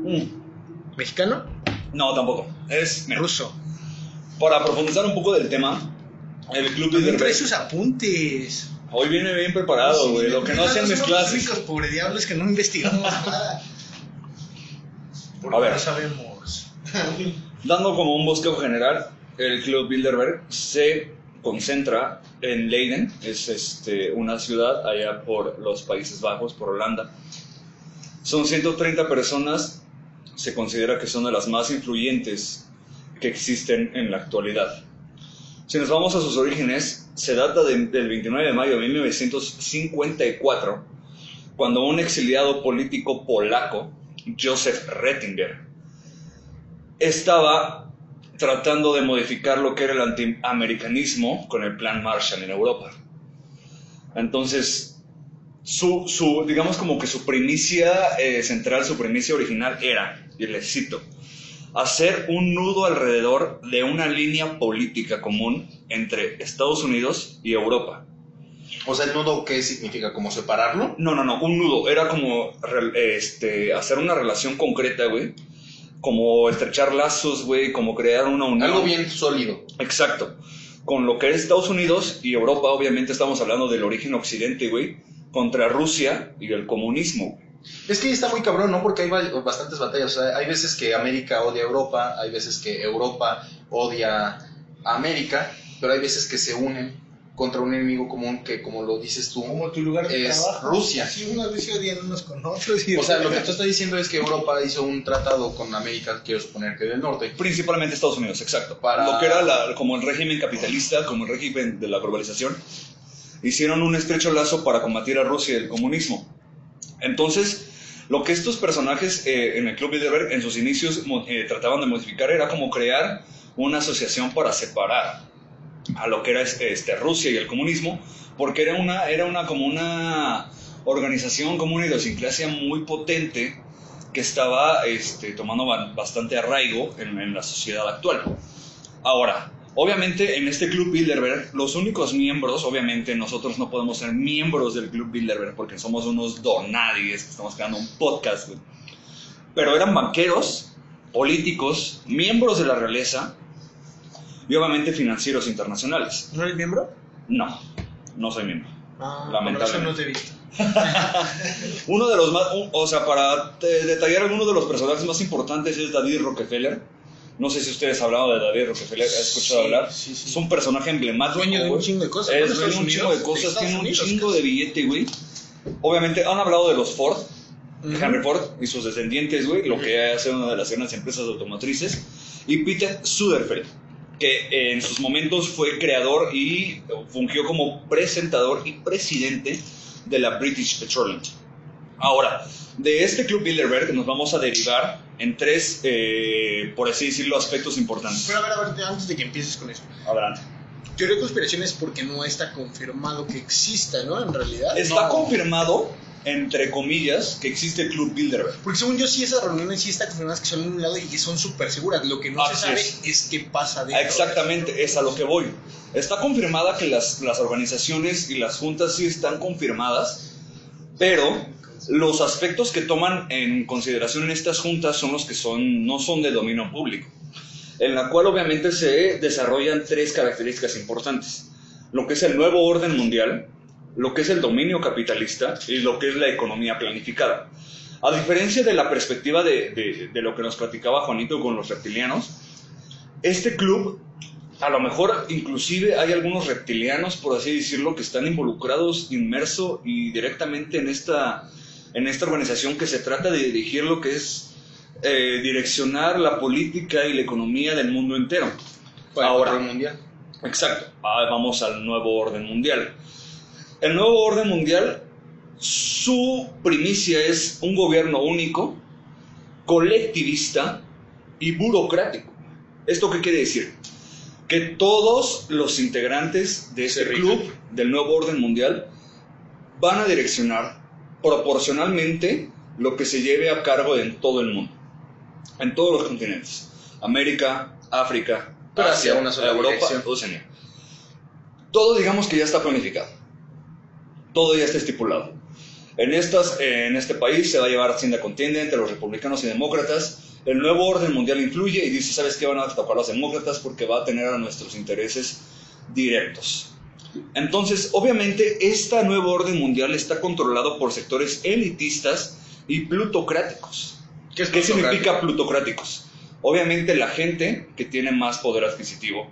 S7: Mm,
S3: ¿Mexicano?
S7: No, tampoco. Es
S3: ¿Ruso?
S7: para profundizar un poco del tema. El Club
S3: También trae
S7: Bilderberg.
S3: sus apuntes.
S7: Hoy viene bien preparado, güey. Lo que no hacían mis
S3: Somos los
S7: clases.
S3: únicos pobre diablos que no investigamos nada. Porque
S7: A ver.
S3: no sabemos.
S7: Dando como un bosquejo general, el Club Bilderberg se concentra en Leiden, es este, una ciudad allá por los Países Bajos, por Holanda. Son 130 personas, se considera que son de las más influyentes que existen en la actualidad. Si nos vamos a sus orígenes, se data de- del 29 de mayo de 1954, cuando un exiliado político polaco, Joseph Rettinger, estaba tratando de modificar lo que era el antiamericanismo con el plan Marshall en Europa. Entonces, su, su, digamos como que su primicia eh, central, su primicia original era, y les cito, hacer un nudo alrededor de una línea política común entre Estados Unidos y Europa.
S2: O sea, el nudo, ¿qué significa? ¿Como separarlo?
S7: No, no, no, un nudo. Era como este, hacer una relación concreta, güey. Como estrechar lazos, güey, como crear una unión.
S2: Algo bien sólido.
S7: Exacto. Con lo que es Estados Unidos y Europa, obviamente estamos hablando del origen occidente, güey, contra Rusia y el comunismo.
S2: Es que está muy cabrón, ¿no? Porque hay ba- bastantes batallas. O sea, hay veces que América odia a Europa, hay veces que Europa odia a América, pero hay veces que se unen contra un enemigo común que, como lo dices tú,
S3: Como tu lugar de
S2: es
S3: trabajo.
S2: Rusia.
S3: Sí, unos se odian unos con otros. y-
S2: O sea, lo que tú estás diciendo es que Europa hizo un tratado con América, quiero suponer que del norte.
S7: Principalmente Estados Unidos, exacto.
S2: Para-
S7: Lo que era la- como el régimen capitalista, como el régimen de la globalización, hicieron un estrecho lazo para combatir a Rusia y el comunismo. Entonces, Lo que estos personajes eh, en el Club Bilderberg en sus inicios eh, trataban de modificar era como crear una asociación para separar a lo que era este, Rusia y el comunismo, porque era una, era una como una organización, como una idiosincrasia muy potente que estaba este, tomando ba- bastante arraigo en, en la sociedad actual. Ahora, obviamente en este Club Bilderberg, los únicos miembros, obviamente nosotros no podemos ser miembros del Club Bilderberg porque somos unos donadies que estamos creando un podcast. Pero eran banqueros, políticos, miembros de la realeza y obviamente financieros internacionales.
S3: ¿No eres miembro?
S7: No, no soy miembro.
S3: Ah,
S7: Lamentablemente.
S3: por eso no te he visto.
S7: Uno de los más, un- o sea, para detallar alguno de los personajes más importantes es David Rockefeller. No sé si ustedes han hablado de David Rockefeller, ¿has escuchado
S3: Sí,
S7: hablar?
S3: sí, sí.
S7: Es un personaje emblemático.
S3: Dueño de un chingo de cosas,
S7: dueño de un chingo de cosas, tiene un chingo de billete, güey. Obviamente han hablado de los Ford. Henry Ford y sus descendientes, güey, lo que hace una de las grandes empresas automotrices. Y Peter Suderfeld, que en sus momentos fue creador y fungió como presentador y presidente de la British Petroleum. Ahora, de este Club Bilderberg nos vamos a derivar en tres, eh, por así decirlo, aspectos importantes.
S3: Pero a ver, a ver, antes de que empieces con eso.
S7: Adelante.
S3: Teoría de conspiración es porque no está confirmado que exista, ¿no? En realidad.
S7: Está
S3: no.
S7: confirmado, entre comillas, que existe el Club Bilderberg.
S3: Porque según yo, sí, esas reuniones sí está confirmadas que son de un lado y que son súper seguras. Lo que no
S7: Así
S3: se sabe
S7: es.
S3: es. qué pasa dentro.
S7: Exactamente, es a lo que voy. Está confirmada que las, las organizaciones y las juntas sí están confirmadas, pero los aspectos que toman en consideración en estas juntas son los que son, no son de dominio público, en la cual obviamente se desarrollan tres características importantes. Lo que es el nuevo orden mundial, lo que es el dominio capitalista y lo que es la economía planificada. A diferencia de la perspectiva de, de- de lo que nos platicaba Juanito con los reptilianos, este club, a lo mejor inclusive hay algunos reptilianos, por así decirlo, que están involucrados inmerso y directamente en esta, en esta organización que se trata de dirigir lo que es eh, direccionar la política y la economía del mundo entero. Ahora,
S3: control mundial.
S7: Exacto. Vamos al nuevo orden mundial. El nuevo orden mundial, su primicia es un gobierno único, colectivista y burocrático. ¿Esto qué quiere decir? Que todos los integrantes de este
S3: Se
S7: club del nuevo orden mundial van a direccionar proporcionalmente lo que se lleve a cargo en todo el mundo, en todos los continentes. América, África, Asia,
S3: hacia una sola
S7: Europa. Oceanía. Todo digamos que ya está planificado. Todo ya está estipulado. En, estas, en este país se va a llevar hacienda contienda entre los republicanos y demócratas. El nuevo orden mundial influye y dice, ¿sabes qué van a tocar los demócratas? Porque va a tener a nuestros intereses directos. Entonces, obviamente, este nuevo orden mundial está controlado por sectores elitistas y plutocráticos.
S3: ¿Qué es
S7: ¿Qué
S3: plutocrático?
S7: significa plutocráticos? Obviamente la gente que tiene más poder adquisitivo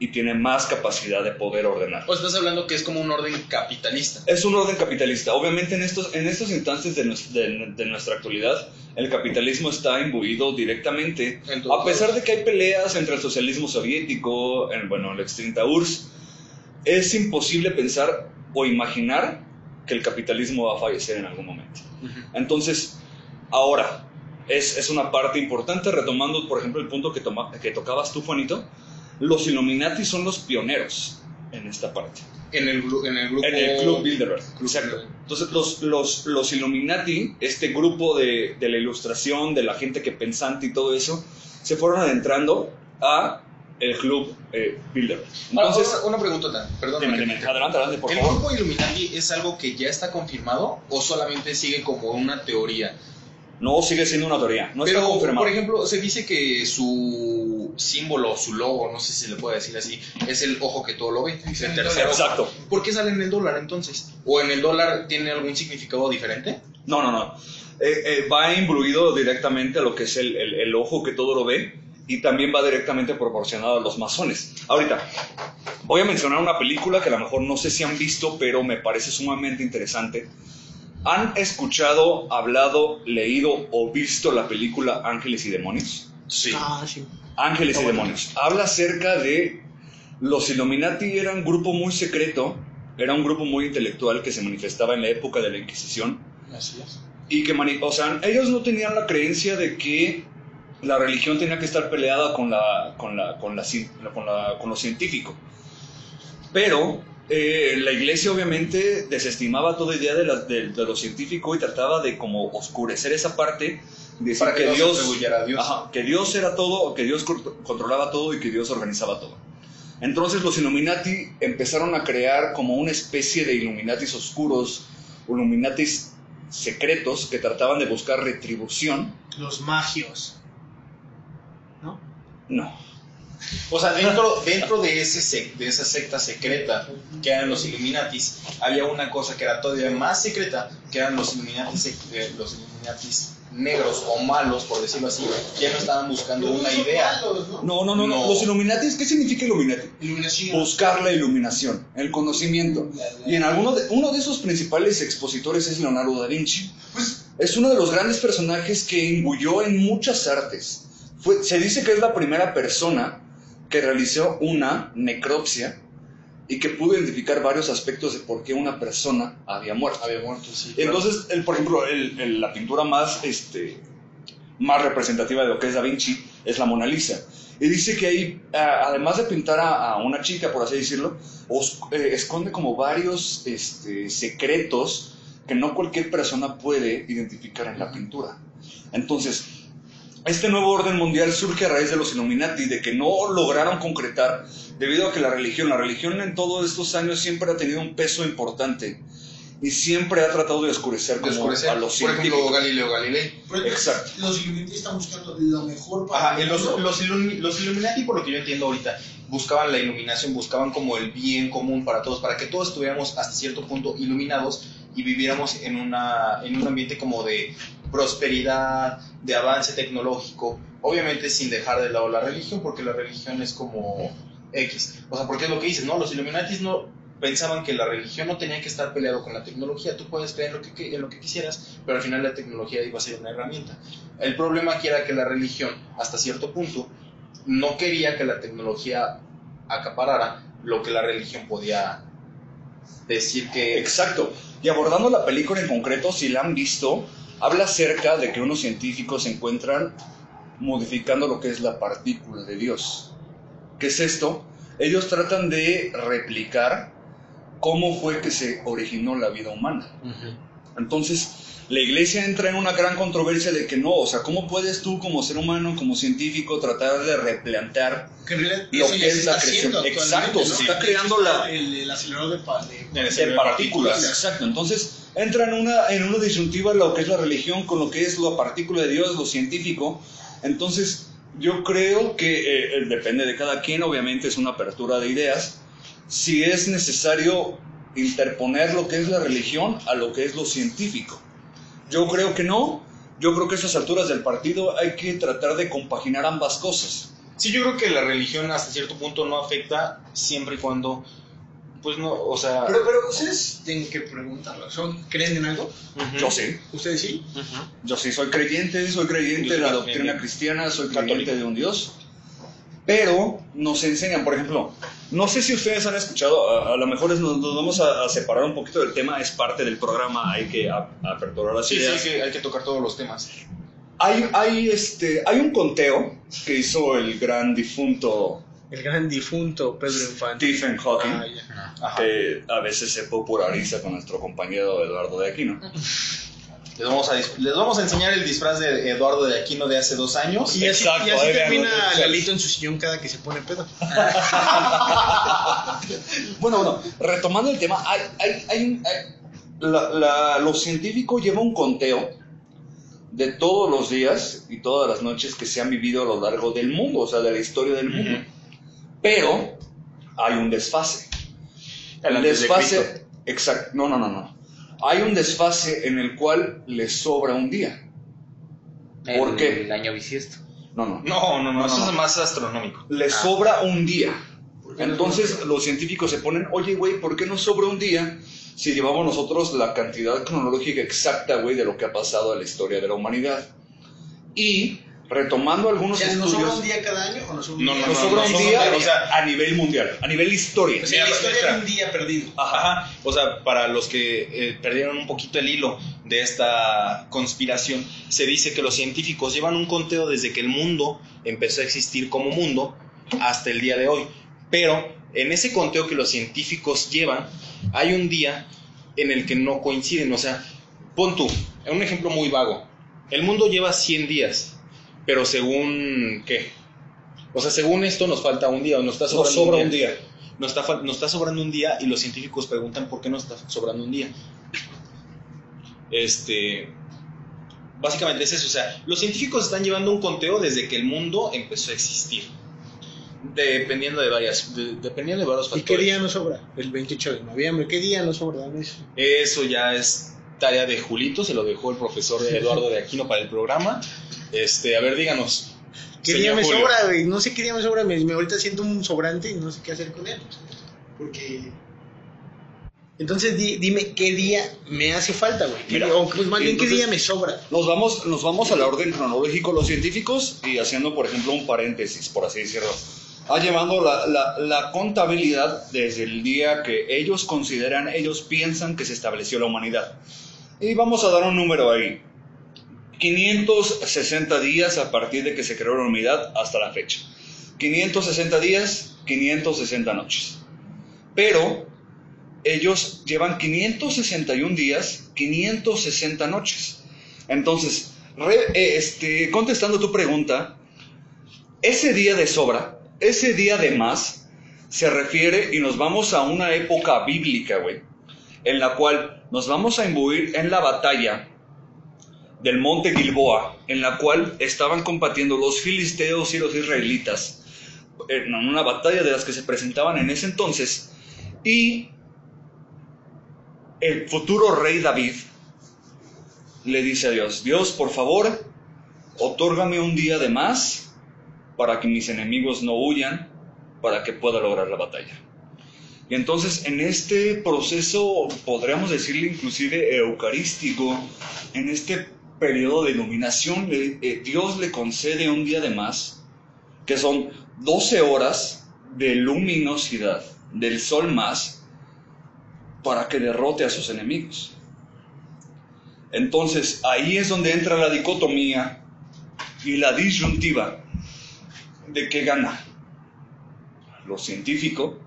S7: y tiene más capacidad de poder ordenar.
S8: O estás hablando que es como un orden capitalista.
S7: Es un orden capitalista. Obviamente en estos, en estos instantes de, nues- de- de nuestra actualidad, el capitalismo está imbuido directamente.
S8: En
S7: A pesar de que hay peleas entre el socialismo soviético, el, bueno, el extinta URSS, es imposible pensar o imaginar que el capitalismo va a fallecer en algún momento. Entonces, ahora, es, es una parte importante, retomando, por ejemplo, el punto que, toma- que tocabas tú, Juanito, los Illuminati son los pioneros en esta parte.
S8: En el, en el grupo.
S7: En el Club Bilderberg, exacto. Entonces, los, los, los Illuminati, este grupo de, de la ilustración, de la gente que pensante y todo eso, se fueron adentrando a el Club eh, Bilderberg.
S8: Ahora,
S7: Entonces,
S8: una, una preguntota, perdón.
S7: dime, dime, adelante, adelante, por
S8: ¿El
S7: favor.
S8: grupo Illuminati es algo que ya está confirmado o solamente sigue como una teoría?
S7: No sigue siendo una teoría, no
S8: Pero,
S7: está confirmado.
S8: por ejemplo, se dice que su símbolo, su logo, no sé si se le puede decir así, es el ojo que todo lo ve. Es el tercer ojo.
S7: Exacto.
S8: ¿Por qué sale en el dólar entonces? ¿O en el dólar tiene algún significado diferente?
S7: No, no, no. Eh, eh, va imbuido directamente a lo que es el, el- el ojo que todo lo ve y también va directamente proporcionado a los masones. Ahorita, voy a mencionar una película que a lo mejor no sé si han visto, pero me parece sumamente interesante. ¿Han escuchado, hablado, leído o visto la película Ángeles y Demonios?
S8: Sí.
S3: Ah, sí.
S7: Ángeles y Demonios. Habla acerca de los Illuminati era un grupo muy secreto, era un grupo muy intelectual que se manifestaba en la época de la Inquisición
S8: Así es.
S7: y que, mani- o sea, ellos no tenían la creencia de que la religión tenía que estar peleada con, la, con, la, con, la, cien- con, la- con lo científico. Pero eh, la iglesia obviamente desestimaba toda idea de, la- de- de lo científico y trataba de como oscurecer esa parte, decir
S2: Para que se
S7: Dios,
S2: Dios.
S7: Ajá, que Dios era todo, que Dios controlaba todo y que Dios organizaba todo. Entonces los Illuminati empezaron a crear como una especie de Illuminatis oscuros, Illuminatis secretos que trataban de buscar retribución.
S3: Los magios. ¿No?
S7: No.
S2: O sea, dentro, dentro de, ese sec- de esa secta secreta que eran los Illuminatis, había una cosa que era todavía más secreta, que eran los Illuminatis, eh, los Illuminatis negros o malos, por decirlo así, ya no estaban buscando una idea.
S7: No, no, no, no.
S2: No.
S7: Los Illuminatis, ¿qué significa Illuminati?
S3: Iluminación.
S7: Buscar la iluminación, el conocimiento. Y en alguno de, uno de esos principales expositores es Leonardo da Vinci. Es uno de los grandes personajes que imbuyó en muchas artes. Fue, se dice que es la primera persona que realizó una necropsia y que pudo identificar varios aspectos de por qué una persona había muerto.
S2: Había muerto, sí.
S7: Entonces, el, por ejemplo, el- el- la pintura más, este, más representativa de lo que es Da Vinci es la Mona Lisa. Y dice que ahí, además de pintar a, a una chica, por así decirlo, os- eh, esconde como varios este, secretos que no cualquier persona puede identificar en la pintura. Entonces, este nuevo orden mundial surge a raíz de los Illuminati, de que no lograron concretar, debido a que la religión, la religión en todos estos años siempre ha tenido un peso importante y siempre ha tratado de oscurecer,
S2: De oscurecer.
S7: a los
S2: Por ejemplo,
S7: científicos.
S2: Galileo Galilei.
S7: Exacto.
S9: Los Illuminati están buscando lo mejor para
S2: Ajá, los, los, los Illuminati, por lo que yo entiendo ahorita, buscaban la iluminación, buscaban como el bien común para todos, para que todos estuviéramos hasta cierto punto iluminados y viviéramos en, una, en un ambiente como de prosperidad, de avance tecnológico, obviamente sin dejar de lado la religión, porque la religión es como X. O sea, porque es lo que dices, ¿no? Los Illuminatis no pensaban que la religión no tenía que estar peleado con la tecnología, tú puedes creer lo que, en lo que quisieras, pero al final la tecnología iba a ser una herramienta. El problema aquí era que la religión, hasta cierto punto, no quería que la tecnología acaparara lo que la religión podía decir que...
S7: Exacto. Y abordando la película en concreto, si la han visto, habla acerca de que unos científicos se encuentran modificando lo que es la partícula de Dios. ¿Qué es esto? Ellos tratan de replicar cómo fue que se originó la vida humana. Entonces, la iglesia entra en una gran controversia de que no, o sea, ¿cómo puedes tú como ser humano, como científico, tratar de replantear
S3: Que
S7: Lo que es la creación. Exacto,
S3: ¿no?
S7: se está creando la-
S3: El, el acelerador de, pa- de-
S7: de partículas. Exacto. Entonces entra en una, en una disyuntiva lo que es la religión con lo que es la partícula de Dios, lo científico. Entonces yo creo que eh, depende de cada quien, obviamente es una apertura de ideas. Si es necesario interponer lo que es la religión a lo que es lo científico. Yo creo que no. Yo creo que a estas alturas del partido hay que tratar de compaginar ambas cosas.
S2: Sí, yo creo que la religión hasta cierto punto no afecta siempre y cuando, pues no, o sea...
S3: Pero, pero ustedes tienen que preguntarlo. ¿Son, ¿Creen en algo?
S2: Ujú.
S7: Yo sí.
S3: ¿Ustedes sí?
S2: Ujú.
S7: Yo sí soy creyente, soy creyente de la doctrina cristiana, soy
S2: Católico.
S7: creyente de un Dios. Pero nos enseñan, por ejemplo, no sé si ustedes han escuchado, a, a lo mejor es- nos, nos vamos a, a separar un poquito del tema, es parte del programa, hay que aperturar las
S2: Sí, sí,
S7: ideas.
S2: hay que, hay que tocar todos los temas.
S7: Hay, hay, este, hay un conteo que hizo el gran difunto
S3: El gran difunto Pedro Infante.
S7: Stephen Hawking,
S3: Ah.
S2: Ajá.
S7: que a veces se populariza con nuestro compañero Eduardo de Aquino.
S2: Les vamos, a, les vamos a enseñar el disfraz de Eduardo de Aquino de hace dos años.
S3: Y así,
S7: Exacto,
S3: y así termina. Lalito en su sillón cada que se pone pedo.
S7: Bueno, bueno, retomando el tema, hay, hay, hay un- hay- la- la- lo científico lleva un conteo de todos los días y todas las noches que se han vivido a lo largo del mundo, o sea, de la historia del mundo. Pero hay un desfase.
S2: El
S7: El desfase, exacto, no, no, no, no. Hay un desfase en el cual le sobra un día. ¿Por
S6: El-
S7: qué?
S6: El año bisiesto.
S7: No, no.
S2: No, no, no,
S7: No,
S2: eso
S7: no.
S2: es más astronómico.
S7: le sobra un día. Entonces los científicos se ponen, oye, güey, ¿por qué nos sobra un día si llevamos nosotros la cantidad cronológica exacta, güey, de lo que ha pasado en la historia de la humanidad? Y retomando
S3: O
S7: algunos
S3: sea, ¿nos
S7: estudios,
S3: sobra un día cada año o nos sobra un
S2: No,
S3: día?
S2: no,
S7: nos
S2: no,
S7: sobra
S2: no,
S7: un
S2: no,
S7: día
S2: no, o sea-
S7: a nivel mundial, a nivel historia.
S3: O sea, la historia de un día perdido.
S2: Ajá, o sea, para los que eh, perdieron un poquito el hilo de esta conspiración, se dice que los científicos llevan un conteo desde que el mundo empezó a existir como mundo hasta el día de hoy. Pero en ese conteo que los científicos llevan, hay un día en el que no coinciden. O sea, pon tú, un ejemplo muy vago. El mundo lleva 100 días, pero según qué? O sea, según esto nos falta un día o nos está sobrando
S7: sobra
S2: un
S7: un
S2: día. Nos está, nos está sobrando un día y los científicos preguntan por qué nos está sobrando un día. Este. Básicamente es eso. O sea, los científicos están llevando un conteo desde que el mundo empezó a existir. Dependiendo de varias. de- dependiendo de varios
S3: ¿Y
S2: factores.
S3: qué día nos sobra? El 28 de noviembre. ¿Qué día nos sobra? Eso.
S2: Eso ya es tarea de Julito, se lo dejó el profesor Eduardo de Aquino para el programa. Este, a ver, díganos.
S3: ¿Qué día me
S2: Julio.
S3: sobra, güey? No sé qué día me sobra. Me, me ahorita siento un sobrante y no sé qué hacer con él. Porque. Entonces di- dime qué día me hace falta, güey. ¿Qué
S7: Mira,
S3: o pues, más bien qué día me sobra.
S7: Nos vamos, nos vamos a la orden cronológico los científicos y haciendo, por ejemplo, un paréntesis, por así decirlo. Ah, llevando la, la- la contabilidad desde el día que ellos consideran, ellos piensan que se estableció la humanidad. Y vamos a dar un número ahí. 560 días a partir de que se creó la humanidad hasta la fecha. 560 días, 560 noches. Pero ellos llevan 561 días, 560 noches. Entonces, re- eh, este, contestando tu pregunta, ese día de sobra, ese día de más, se refiere y nos vamos a una época bíblica, güey, en la cual nos vamos a imbuir en la batalla del monte Gilboa, en la cual estaban combatiendo los filisteos y los israelitas, en una batalla de las que se presentaban en ese entonces, y el futuro rey David le dice a Dios, Dios, por favor, otórgame un día de más para que mis enemigos no huyan, para que pueda lograr la batalla. Y entonces en este proceso, podríamos decirle inclusive eucarístico, en este periodo de iluminación, eh, Dios le concede un día de más, que son 12 horas de luminosidad del sol más, para que derrote a sus enemigos. Entonces ahí es donde entra la dicotomía y la disyuntiva de qué gana, lo científico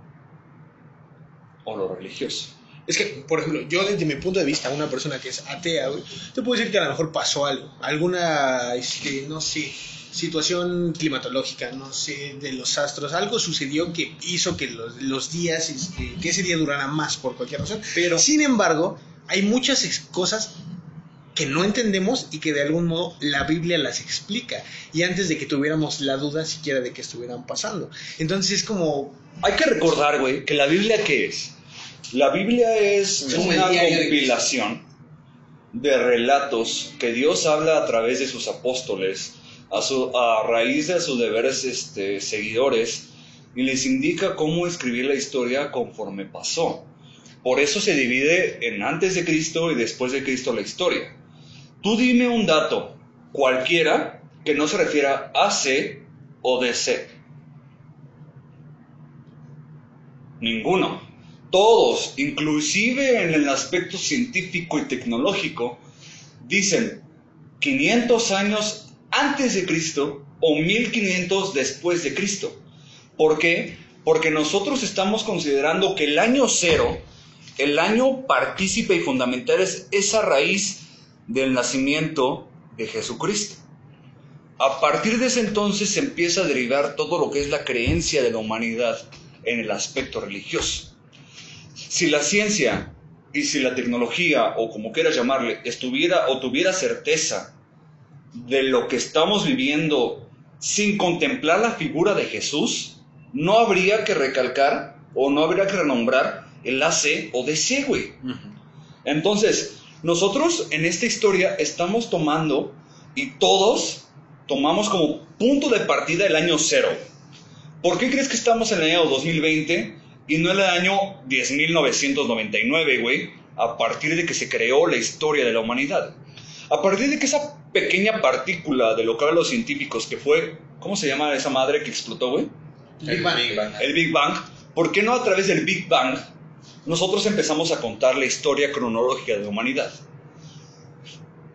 S7: o lo religioso.
S3: Es que, por ejemplo, yo desde mi punto de vista, una persona que es atea, güey, te puedo decir que a lo mejor pasó algo, alguna, este, no sé, situación climatológica, no sé, de los astros, algo sucedió que hizo que los, los días, este, que ese día durara más por cualquier razón.
S2: Pero-
S3: sin embargo, hay muchas cosas que no entendemos y que de algún modo la Biblia las explica. Y antes de que tuviéramos la duda siquiera de que estuvieran pasando. Entonces es como,
S7: Hay que recordar, güey, que la Biblia qué es? La Biblia es una compilación de relatos que Dios habla a través de sus apóstoles, a, su, a raíz de sus deberes este, seguidores, y les indica cómo escribir la historia conforme pasó. Por eso se divide en antes de Cristo y después de Cristo la historia. Tú dime un dato, cualquiera, que no se refiera a C o DC. Ninguno. Todos, inclusive en el aspecto científico y tecnológico, dicen 500 años antes de Cristo o 1500 después de Cristo. ¿Por qué? Porque nosotros estamos considerando que el año cero, el año partícipe y fundamental es esa raíz del nacimiento de Jesucristo. A partir de ese entonces se empieza a derivar todo lo que es la creencia de la humanidad en el aspecto religioso. Si la ciencia y si la tecnología, o como quieras llamarle, estuviera o tuviera certeza de lo que estamos viviendo sin contemplar la figura de Jesús, no habría que recalcar o no habría que renombrar el AC o DC, güey. Entonces, nosotros en esta historia estamos tomando y todos tomamos como punto de partida el año cero. ¿Por qué crees que estamos en el año 2020 y no en el año 10.999, güey? A partir de que se creó la historia de la humanidad. A partir de que esa pequeña partícula de lo que hablan los científicos, que fue, ¿cómo se llama esa madre que explotó, güey?
S3: Big Bang.
S7: El Big Bang. ¿Por qué no a través del Big Bang nosotros empezamos a contar la historia cronológica de la humanidad?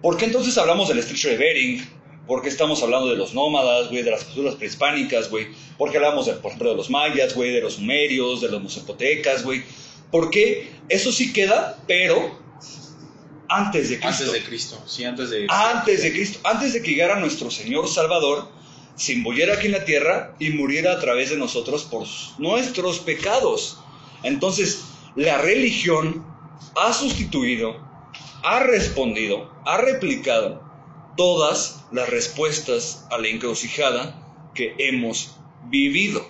S7: ¿Por qué entonces hablamos del estrecho de Bering? ¿Por qué estamos hablando de los nómadas, güey, de las culturas prehispánicas, güey? ¿Por qué hablamos, de, por ejemplo, de los mayas, güey, de los sumerios, de los mesopotecas, güey? Porque eso sí queda, pero antes de Cristo.
S8: Antes de Cristo, sí, antes de...
S7: Antes de Cristo, antes de que llegara nuestro Señor Salvador, se envolviera aquí en la tierra y muriera a través de nosotros por nuestros pecados. Entonces, la religión ha sustituido, ha respondido, ha replicado todas las respuestas a la encrucijada que hemos vivido.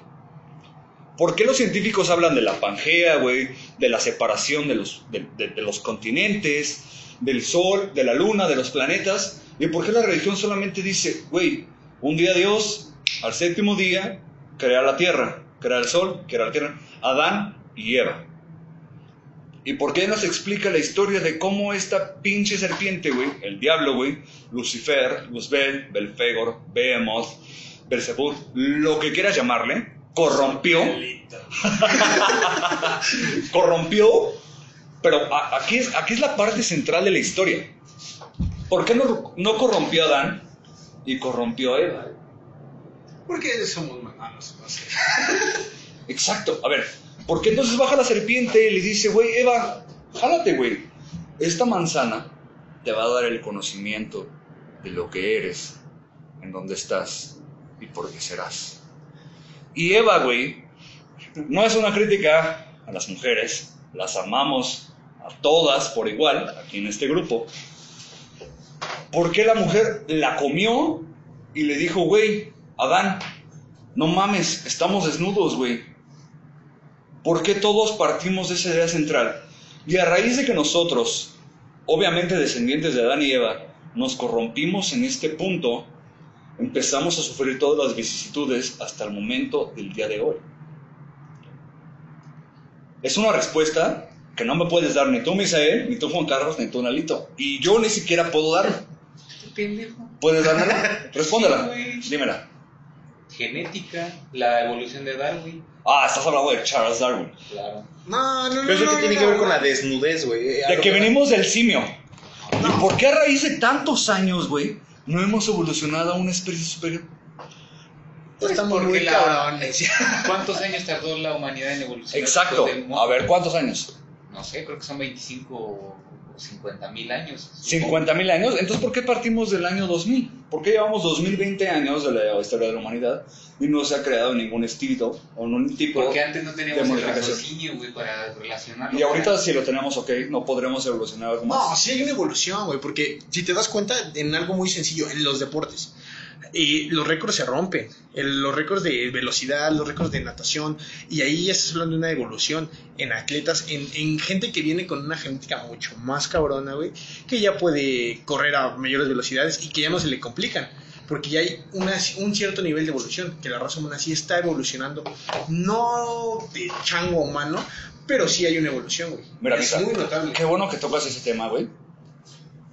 S7: ¿Por qué los científicos hablan de la Pangea, güey? De la separación de los, de, de- los continentes, del Sol, de la Luna, de los planetas. ¿Y por qué la religión solamente dice, güey, un día Dios, al séptimo día, crea la Tierra, crea el Sol, crea la Tierra, Adán y Eva? ¿Y por qué nos explica la historia de cómo esta pinche serpiente, güey, el diablo, güey, Lucifer, Luzbel, Belfegor, Behemoth, Belzebub, lo que quieras llamarle, corrompió, corrompió, pero aquí es, aquí es la parte central de la historia. ¿Por qué no, no corrompió a Adán y corrompió a Eva?
S3: Porque somos sé.
S7: Exacto. A ver, ¿por qué entonces baja la serpiente y le dice, güey, Eva, jálate, güey? Esta manzana te va a dar el conocimiento de lo que eres, en dónde estás y por qué serás. Y Eva, güey, no es una crítica a las mujeres, las amamos a todas por igual, aquí en este grupo. ¿Por qué la mujer la comió y le dijo, güey, Adán, no mames, estamos desnudos, güey? ¿Por qué todos partimos de esa idea central? Y a raíz de que nosotros, obviamente descendientes de Adán y Eva, nos corrompimos en este punto, empezamos a sufrir todas las vicisitudes hasta el momento del día de hoy. Es una respuesta que no me puedes dar ni tú, Misael, ni tú, Juan Carlos, ni tú, Nalito. Y yo ni siquiera puedo dar.
S6: Pendejo.
S7: ¿Puedes dármela? Respóndela. Dímela.
S6: Genética, la evolución de Darwin.
S7: Ah, estás hablando de Charles Darwin.
S6: Claro.
S3: No, no, no.
S8: Pero eso
S3: no,
S8: que tiene
S3: no,
S8: que ver
S3: no.
S8: con la desnudez, güey. A
S7: De que venimos del simio. ¿Y por qué a raíz de tantos años, güey, no hemos evolucionado a una especie superior?
S3: Estamos
S6: porque
S3: muy
S6: la-
S3: cabrones.
S6: ¿Cuántos años tardó la humanidad en evolucionar?
S7: Exacto.
S6: del
S7: A ver, ¿cuántos años?
S6: No sé, creo que son 25 o 50 mil años.
S7: 50 mil años. Entonces, ¿por qué partimos del año 2000? ¿Por qué llevamos 2020 años de la historia de la humanidad y no se ha creado ningún estilo o ningún tipo
S6: Porque antes no teníamos el raciocinio, güey, para relacionarlo.
S7: Y ahorita si lo tenemos, ok, no podremos evolucionar algo más.
S3: No, sí hay una evolución, güey, porque si te das cuenta en algo muy sencillo, en los deportes, y los récords se rompen, el- los récords de velocidad, los récords de natación, y ahí ya estás hablando de una evolución en atletas, en, en gente que viene con una genética mucho más cabrona, güey, que ya puede correr a mayores velocidades y que ya no se le complican. Porque ya hay una- un cierto nivel de evolución, que la raza humana sí está evolucionando, no de chango humano, pero sí hay una evolución, güey.
S7: Mira,
S3: es muy notable.
S7: Qué bueno que tocas ese tema, güey.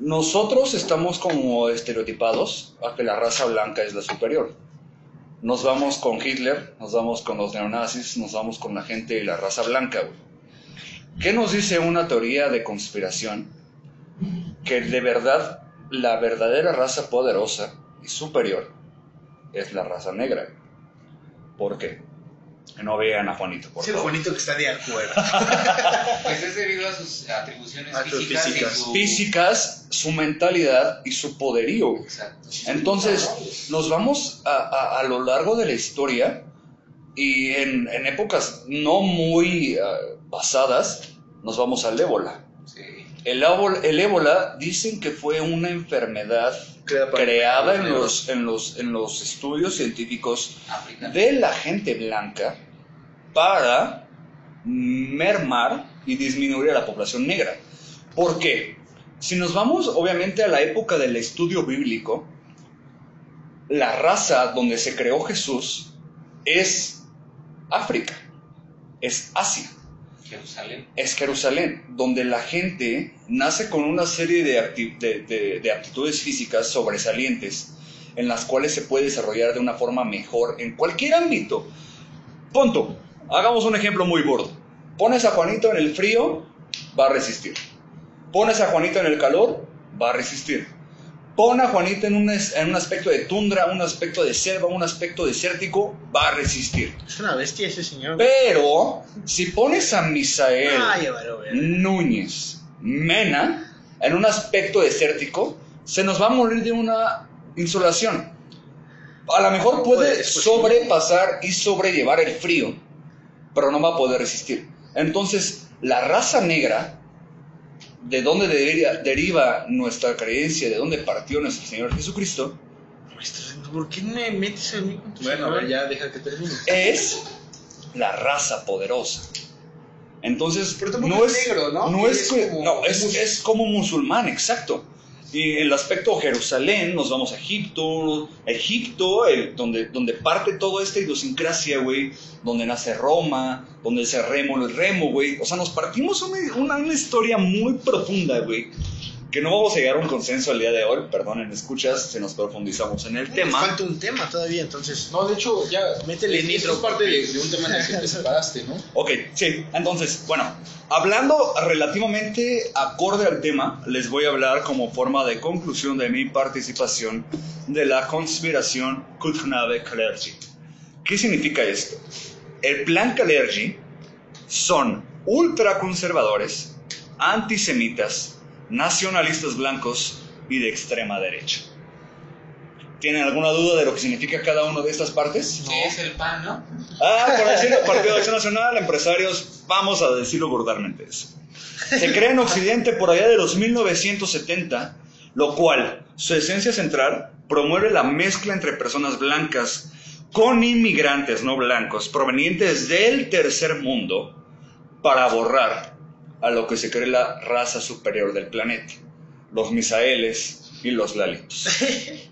S7: Nosotros estamos como estereotipados a que la raza blanca es la superior. Nos vamos con Hitler, nos vamos con los neonazis, nos vamos con la gente de la raza blanca. ¿Qué nos dice una teoría de conspiración? Que de verdad la verdadera raza poderosa y superior es la raza negra. ¿Por qué? Que no vean a Juanito, por favor.
S3: Juanito que está de acuerdo.
S6: Pues es debido a sus atribuciones
S8: A
S6: físicas,
S8: físicas.
S6: y su...
S7: físicas, su mentalidad y su poderío.
S6: Exacto.
S7: Entonces, nos vamos a, a- a lo largo de la historia y en, en épocas no muy ah, pasadas, nos vamos al ébola.
S6: Sí.
S7: El, ébola. el ébola dicen que fue una enfermedad
S8: Creada
S7: en los, en, los, en los estudios científicos
S6: África.
S7: de la gente blanca para mermar y disminuir a la población negra. ¿Por qué? Si nos vamos obviamente a la época del estudio bíblico, la raza donde se creó Jesús es África, es Asia Es Jerusalén, donde la gente nace con una serie de aptitudes físicas sobresalientes en las cuales se puede desarrollar de una forma mejor en cualquier ámbito. Punto. Hagamos un ejemplo muy burdo. Pones a Juanito en el frío, va a resistir. Pones a Juanito en el calor, va a resistir. Pon a Juanita en un, en un aspecto de tundra, un aspecto de selva, un aspecto desértico, va a resistir.
S3: Es una bestia ese señor.
S7: Pero si pones a Misael. Núñez Mena en un aspecto desértico, se nos va a morir de una insolación. A lo mejor puede sobrepasar y sobrellevar el frío, pero no va a poder resistir. Entonces, la raza negra, de dónde debería- deriva nuestra creencia, de dónde partió nuestro Señor Jesucristo,
S3: ¿Por qué me metes a mí con tu
S8: Bueno, a
S3: señor?
S8: ver, ya deja que termine.
S7: es la raza poderosa. Entonces,
S3: Pero
S7: no
S3: es negro, ¿no?
S7: no
S3: Y
S7: es,
S3: es
S7: que-
S3: como-
S7: no, es, es como musulmán, exacto. Y el aspecto Jerusalén, nos vamos a Egipto, Egipto, el- donde, donde parte toda esta idiosincrasia, güey, donde nace Roma, donde se remo el remo, güey. O sea, nos partimos una, una, una historia muy profunda, güey, que no vamos a llegar a un consenso el día de hoy, perdonen, escuchas, si nos profundizamos en el
S3: Nos
S7: tema.
S3: Falta un tema todavía, entonces.
S8: No, de hecho, ya.
S3: Métele
S8: es-
S3: nitro,
S8: Es parte de, un tema en el que te separaste, ¿no?
S7: Ok, sí, entonces, bueno, hablando relativamente acorde al tema, les voy a hablar como forma de conclusión de mi participación de la conspiración Kutnave-Kalergi. ¿Qué significa esto? El plan Kalergi son ultraconservadores, antisemitas, nacionalistas blancos y de extrema derecha. ¿Tienen alguna duda de lo que significa cada una de estas partes?
S6: ¿Qué es el pan, no?
S7: Ah, por decirlo, Partido de Acción Nacional, empresarios, vamos a decirlo vulgarmente eso. Se crea en Occidente por allá de los 1970, lo cual, su esencia central, promueve la mezcla entre personas blancas con inmigrantes no blancos provenientes del tercer mundo para borrar a lo que se cree la raza superior del planeta, los misaeles y los lalitos.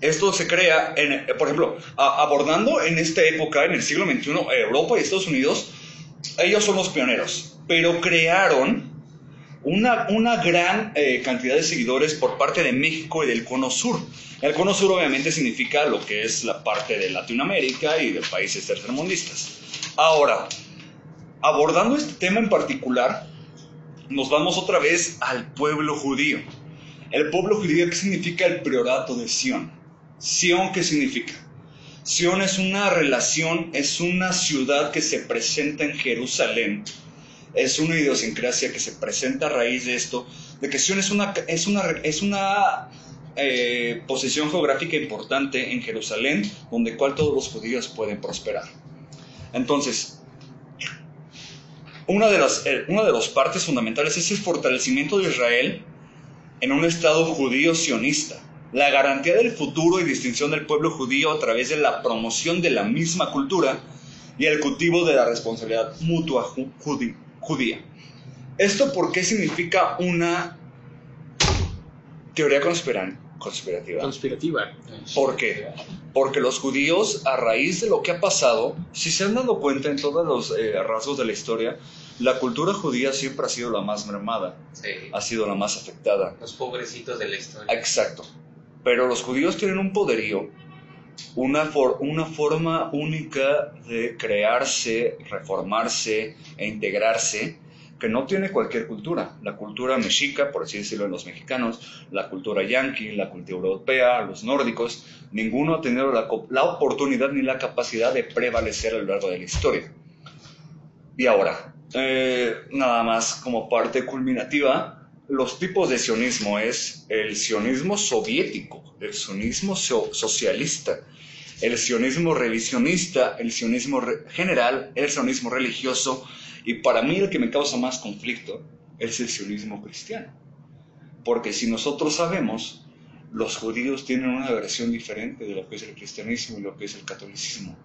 S7: Esto se crea, en, por ejemplo, a- abordando en esta época, en el siglo XXI, Europa y Estados Unidos, ellos son los pioneros, pero crearon una, una gran eh, cantidad de seguidores por parte de México y del Cono Sur. El Cono Sur obviamente significa lo que es la parte de Latinoamérica y de países tercermundistas. Ahora, abordando este tema en particular, nos vamos otra vez al pueblo judío. El pueblo judío, ¿qué significa el priorato de Sión? Sión, ¿qué significa? Sión es una relación, es una ciudad que se presenta en Jerusalén. Es una idiosincrasia que se presenta a raíz de esto, de que Sión es una, es una, es una eh, posición geográfica importante en Jerusalén, donde cual todos los judíos pueden prosperar. Entonces, una de las, eh, una de partes fundamentales es el fortalecimiento de Israel en un Estado judío sionista, la garantía del futuro y distinción del pueblo judío a través de la promoción de la misma cultura y el cultivo de la responsabilidad mutua ju- judí- judía. ¿Esto por qué significa una teoría conspiran- conspirativa?
S3: Conspirativa.
S7: ¿Por qué? Porque los judíos, a raíz de lo que ha pasado, si se han dado cuenta en todos los eh, rasgos de la historia, la cultura judía siempre ha sido la más mermada,
S6: Sí.
S7: ha sido la más afectada.
S6: Los pobrecitos de la historia.
S7: Exacto. Pero los judíos tienen un poderío, una, for- una forma única de crearse, reformarse e integrarse que no tiene cualquier cultura. La cultura mexica, por así decirlo los mexicanos, la cultura yanqui, la cultura europea, los nórdicos, ninguno ha tenido la, la oportunidad ni la capacidad de prevalecer a lo largo de la historia. Y ahora, eh, nada más como parte culminativa, los tipos de sionismo es el sionismo soviético, el sionismo so- socialista, el sionismo revisionista, el sionismo general, el sionismo religioso y para mí el que me causa más conflicto es el sionismo cristiano. Porque si nosotros sabemos, los judíos tienen una versión diferente de lo que es el cristianismo y lo que es el catolicismo.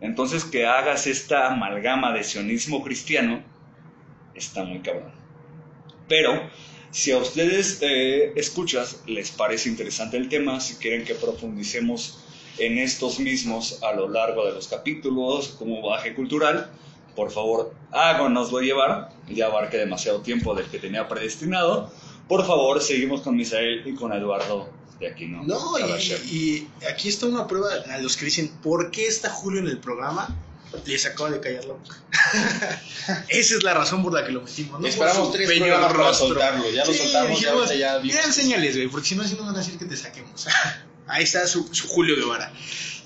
S7: Entonces que hagas esta amalgama de sionismo cristiano está muy cabrón. Pero si a ustedes eh, escuchas les parece interesante el tema, si quieren que profundicemos en estos mismos a lo largo de los capítulos como baje cultural, por favor háganoslo llevar, ya abarqué demasiado tiempo del que tenía predestinado. Por favor, seguimos con Misael y con Eduardo de aquí, ¿no?
S3: No, y, y aquí está una prueba a los que dicen, ¿por qué está Julio en el programa? Les acaba de callar la boca. Esa es la razón por la que lo metimos. ¿no?
S2: Esperamos tres programas para soltarlo. Ya lo
S3: Sí,
S2: soltamos, ya
S3: dijimos,
S2: ya.
S3: Gran señales, güey, porque si no, así nos van a decir que te saquemos. Ahí está su, su Julio Guevara.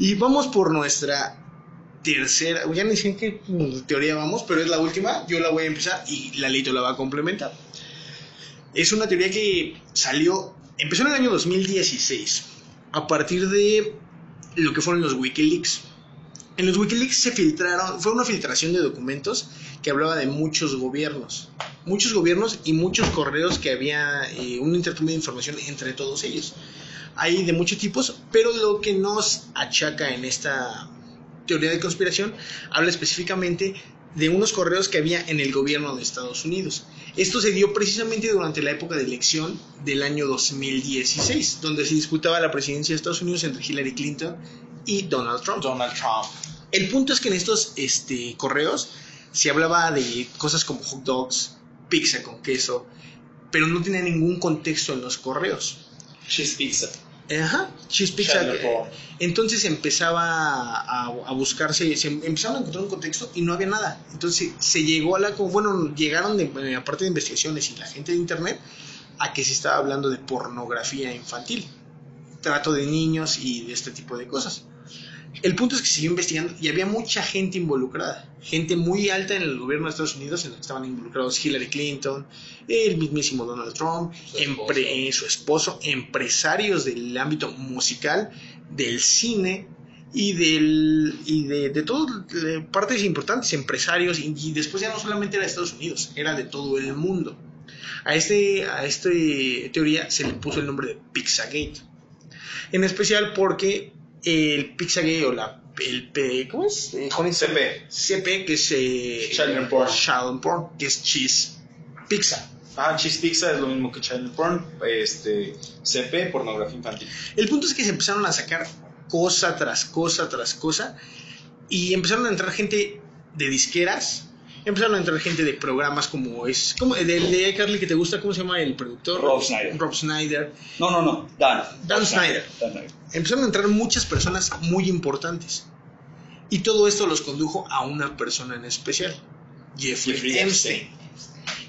S3: Y vamos por nuestra tercera, ya ni sé en qué mm, teoría vamos, pero es la última. Yo la voy a empezar y Lalito la va a complementar. Es una teoría que salió, empezó en el año 2016, a partir de lo que fueron los Wikileaks. En los Wikileaks se filtraron, fue una filtración de documentos que hablaba de muchos gobiernos. Muchos gobiernos y muchos correos que había eh, un intercambio de información entre todos ellos. Hay de muchos tipos, pero lo que nos achaca en esta teoría de conspiración habla específicamente de unos correos que había en el gobierno de Estados Unidos. Esto se dio precisamente durante la época de elección del año 2016, donde se disputaba la presidencia de Estados Unidos entre Hillary Clinton y Donald Trump.
S2: Donald Trump.
S3: El punto es que en estos este, correos se hablaba de cosas como hot dogs, pizza con queso, pero no tenía ningún contexto en los correos.
S2: Cheese pizza.
S3: Ajá, cheese pizza.
S2: Chandler Paul.
S3: Entonces empezaba a, a buscarse, se empezaron a encontrar un contexto y no había nada. Entonces se llegó a la, bueno, llegaron de, eh, aparte de investigaciones y la gente de internet a que se estaba hablando de pornografía infantil, trato de niños y de este tipo de cosas. El punto es que siguió investigando y había mucha gente involucrada, gente muy alta en el gobierno de Estados Unidos en la que estaban involucrados Hillary Clinton, el mismísimo Donald Trump,
S2: Su esposo.
S3: eh, su esposo, empresarios del ámbito musical, del cine y del y de, de todas partes importantes, empresarios y, y después ya no solamente era de Estados Unidos, era de todo el mundo. A este a esta teoría se le puso el nombre de Pizzagate. En especial porque el Pizzagate o la el P- ¿cómo es? Con
S2: CP.
S3: CP que es eh,
S2: Child and porn.
S3: Child and porn, que es cheese pizza.
S2: Ah, cheese pizza es lo mismo que child porn. Este, CP, pornografía infantil.
S3: El punto es que se empezaron a sacar cosa tras cosa tras cosa y empezaron a entrar gente de disqueras, empezaron a entrar gente de programas como es, como el de Carly que te gusta, ¿cómo se llama el productor?
S7: Rob Schneider.
S3: Rob Snyder.
S7: No, no, no. Dan.
S3: Dan Snyder.
S7: Dan Snyder.
S3: Empezaron a entrar muchas personas muy importantes. Y todo esto los condujo a una persona en especial, Jeffrey,
S2: Jeffrey
S3: Epstein,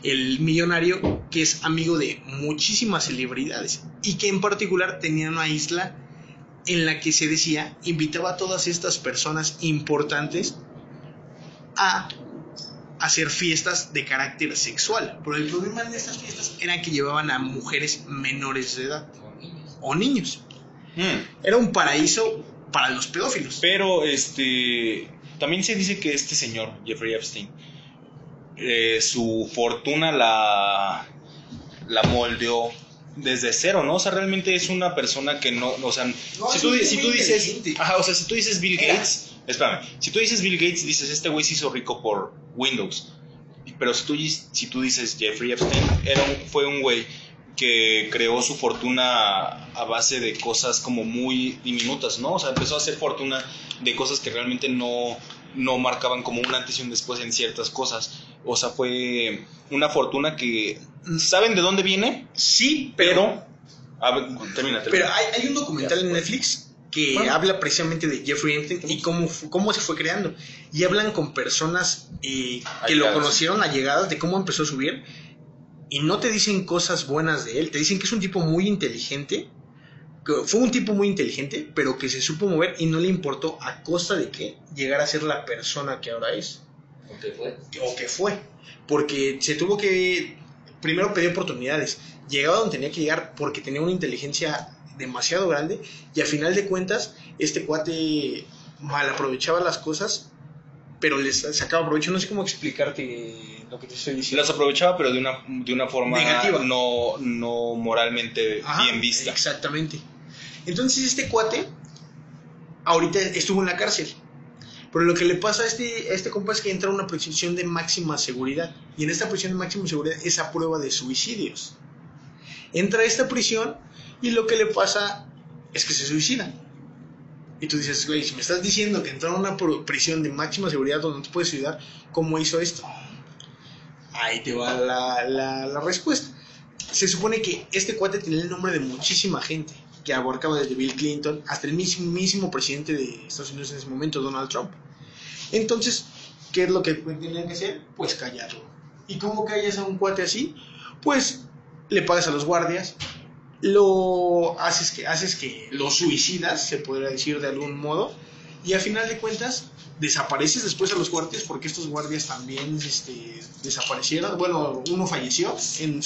S3: el millonario que es amigo de muchísimas celebridades y que en particular tenía una isla en la que se decía invitaba a todas estas personas importantes a hacer fiestas de carácter sexual. Pero el problema de estas fiestas era que llevaban a mujeres menores de edad o niños.
S2: Mm.
S3: Era un paraíso para los pedófilos.
S2: Pero este también se dice que este señor, Jeffrey Epstein, eh, su fortuna la, la moldeó desde cero, ¿no? O sea, realmente es una persona que no, o sea,
S3: No,
S2: si, tú, si tú dices, ajá, o sea, si tú dices Bill Gates, espérame, si tú dices Bill Gates, dices, este güey se hizo rico por Windows. Pero si tú, si tú dices Jeffrey Epstein, era un- fue un güey que creó su fortuna a base de cosas como muy diminutas, ¿no? O sea, empezó a hacer fortuna de cosas que realmente no, no marcaban como un antes y un después en ciertas cosas. O sea, fue una fortuna que... ¿Saben de dónde viene?
S3: Sí, pero,
S2: Pero... A ver, termina, termina.
S3: pero hay, hay un documental en Netflix que
S2: Bueno.
S3: habla precisamente de Jeffrey Epstein y cómo, cómo se fue creando. Y hablan con personas eh, que lo conocieron allegadas de cómo empezó a subir. Y no te dicen cosas buenas de él, te dicen que es un tipo muy inteligente. Que fue un tipo muy inteligente, pero que se supo mover y no le importó a costa de que llegara a ser la persona que ahora es. O que fue. Porque se tuvo que. Primero pedir oportunidades. Llegaba donde tenía que llegar porque tenía una inteligencia demasiado grande. Y al final de cuentas, este cuate mal aprovechaba las cosas, pero les sacaba provecho. No sé cómo explicarte lo que te estoy diciendo.
S2: Las aprovechaba, pero de una, de una forma
S3: Negativa.
S2: No, no moralmente
S3: Ajá,
S2: bien vista.
S3: Exactamente. Entonces este cuate ahorita estuvo en la cárcel. Pero lo que le pasa a este, a este compa es que entra a una prisión de máxima seguridad. Y en esta prisión de máxima seguridad es a prueba de suicidios. Entra a esta prisión y lo que le pasa es que se suicida. Y tú dices, güey, si me estás diciendo que entró a una prisión de máxima seguridad donde no te puedes ayudar, ¿cómo hizo esto? Ahí te va la, la- respuesta. Se supone que este cuate tenía el nombre de muchísima gente, que abarcaba desde Bill Clinton hasta el mismísimo presidente de Estados Unidos en ese momento, Donald Trump. Entonces, ¿qué es lo que tienen que hacer? Pues callarlo. ¿Y cómo callas a un cuate así? Pues le pagas a los guardias, lo haces que, haces que lo suicidas, se podría decir de algún modo, y al final de cuentas desapareces después a los guardias porque estos guardias también este, desaparecieron. Bueno, uno falleció en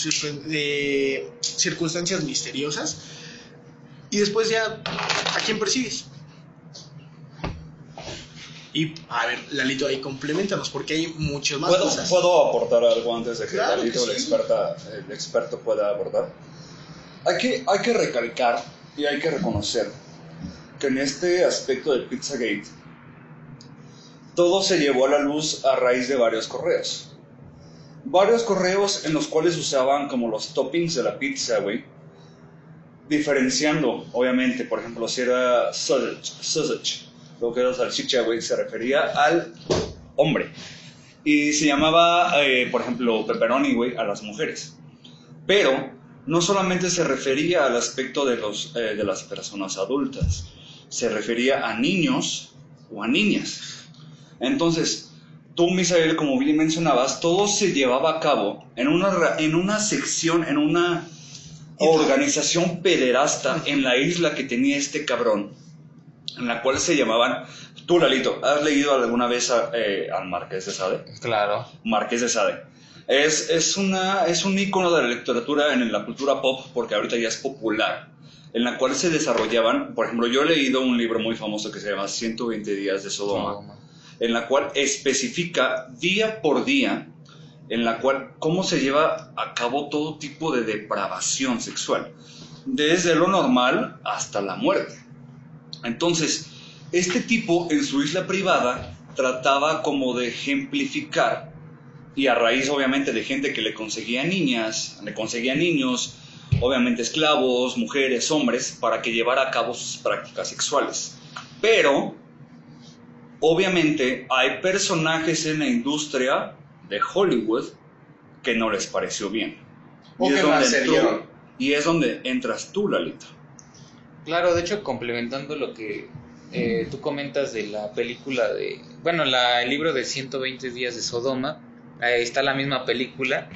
S3: circunstancias misteriosas. Y después ya, ¿a quién persigues? Y, a ver, Lalito, ahí complementanos, porque hay muchas más
S7: ¿Puedo,
S3: cosas.
S7: ¿Puedo aportar algo antes de que
S3: Claro
S7: Lalito,
S3: que
S7: el,
S3: sí.
S7: experta, el experto, pueda abordar? Hay que, hay que recalcar y hay que reconocer que en este aspecto del Pizzagate, todo se llevó a la luz a raíz de varios correos. Varios correos en los cuales usaban como los toppings de la pizza, güey. Diferenciando, obviamente, por ejemplo, si era sausage, lo que era salchicha, se refería al hombre. Y se llamaba, eh, por ejemplo, pepperoni, a las mujeres. Pero no solamente se refería al aspecto de, los, eh, de las personas adultas, se refería a niños o a niñas. Entonces, tú, Misael, como bien mencionabas, todo se llevaba a cabo en una, en una sección, en una organización pederasta en la isla que tenía este cabrón, en la cual se llamaban... Tú, Lalito, ¿has leído alguna vez a, eh, al Marqués de Sade?
S6: Claro.
S7: Marqués de Sade. Es, es, una, es un icono de la literatura en la cultura pop, porque ahorita ya es popular, en la cual se desarrollaban, por ejemplo, yo he leído un libro muy famoso que se llama 120 días de Sodoma, en la cual especifica día por día, en la cual cómo se lleva a cabo todo tipo de depravación sexual, desde lo normal hasta la muerte. Entonces, este tipo en su isla privada trataba como de ejemplificar y a raíz obviamente de gente que le conseguía niñas, le conseguía niños, obviamente esclavos, mujeres, hombres, para que llevara a cabo sus prácticas sexuales. Pero, obviamente, hay personajes en la industria de Hollywood que no les pareció bien.
S8: O
S7: Y
S8: que
S7: es, donde entró- y es donde entras tú, Lalito.
S6: Claro, de hecho, complementando lo que eh, tú comentas de la película de. Bueno, la, el libro de 120 días de Sodoma, ahí está la misma película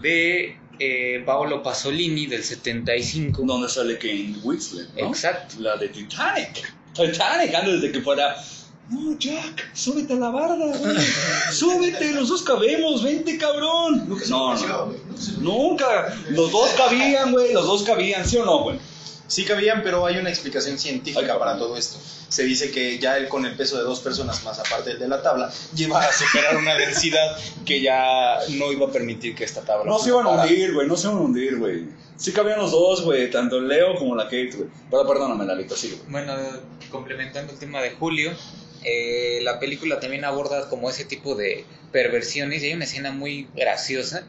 S6: de eh, Paolo Pasolini del 75.
S7: Donde sale Kane Winslet, ¿no?
S6: Exacto.
S7: La de Titanic. Titanic, antes de que fuera. No, Jack, súbete a la barda, güey. Súbete, los dos cabemos, vente, cabrón. No, no, nunca. Los dos cabían, güey, los dos cabían, ¿sí o no, güey?
S8: Sí cabían, pero hay una explicación científica para todo esto. Se dice que ya él con el peso de dos personas más aparte del de la tabla, lleva a superar una densidad que ya no iba a permitir que esta tabla...
S7: No se iban a hundir, güey, no se iban a hundir, güey. Sí cabían los dos, güey, tanto el Leo como la Kate, güey. Pero perdóname, Lalito, sigue. güey.
S6: Bueno, complementando el tema de Julio, eh, la película también aborda como ese tipo de perversiones y hay una escena muy graciosa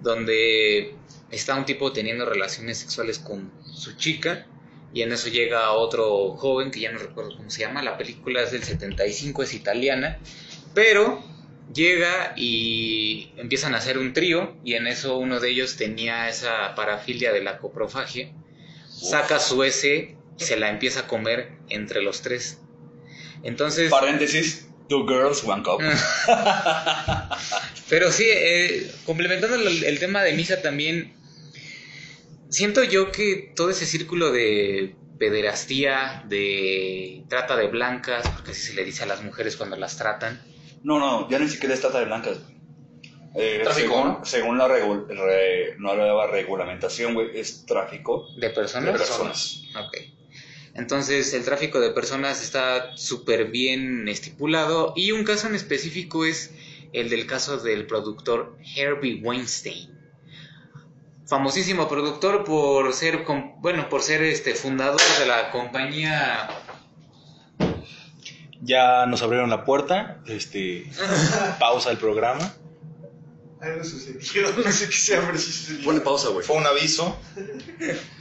S6: donde está un tipo teniendo relaciones sexuales con su chica y en eso llega otro joven que ya no recuerdo cómo se llama, la película es del 75, es italiana, pero llega y empiezan a hacer un trío y en eso uno de ellos tenía esa parafilia de la coprofagia, saca su S y se la empieza a comer entre los tres. Entonces...
S7: Paréntesis, two girls, one cup.
S6: Pero sí, eh, complementando el, el tema de misa también, siento yo que todo ese círculo de pederastía, de trata de blancas, porque así se le dice a las mujeres cuando las tratan.
S7: No, no, ya ni siquiera es trata de blancas. Eh,
S8: Tráfico,
S7: según,
S8: ¿no?
S7: según la regu- re- nueva regulamentación, güey, es tráfico
S6: ¿De personas?
S7: de personas.
S6: Ok. Entonces, el tráfico de personas está súper bien estipulado y un caso en específico es el del caso del productor Herbie Weinstein. Famosísimo productor por ser, com- bueno, por ser este fundador de la compañía
S8: Ya nos abrieron la puerta, este, pausa el programa.
S3: Algo sucedió, no sé qué sea, pero sí sucedió.
S7: Ponle pausa, güey.
S8: Fue un aviso.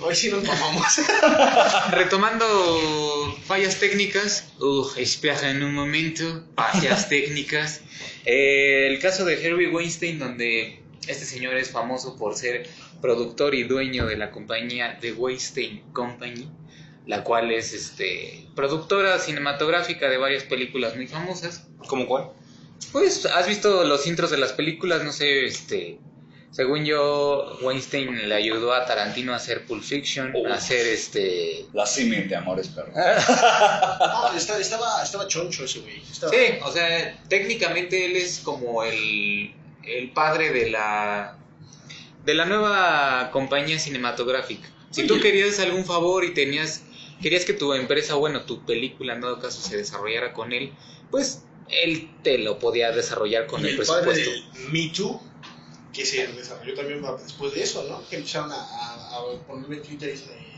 S3: Hoy sí nos mamamos.
S6: Retomando fallas técnicas, uh, espera en un momento, fallas técnicas. Eh, el caso de Herbie Weinstein, donde este señor es famoso por ser productor y dueño de la compañía The Weinstein Company, la cual es este productora cinematográfica de varias películas muy famosas.
S8: ¿Cómo cuál?
S6: Pues, ¿has visto los intros de las películas? No sé, este... Según yo, Weinstein le ayudó a Tarantino a hacer Pulp Fiction,
S7: Oh.
S6: a hacer este...
S7: La símil de Amores Perros.
S3: No, estaba, estaba, estaba choncho ese güey. Estaba-
S6: Sí, o sea, técnicamente él es como el, el padre de la de la nueva compañía cinematográfica. Si tú querías algún favor y tenías querías que tu empresa, bueno, tu película en dado caso se desarrollara con él, pues él te lo podía desarrollar con
S3: y
S6: el
S3: el padre
S6: presupuesto.
S3: del Me Too, que se desarrolló también después de eso, ¿no? Que empezaron a, a, a ponerle Twitter de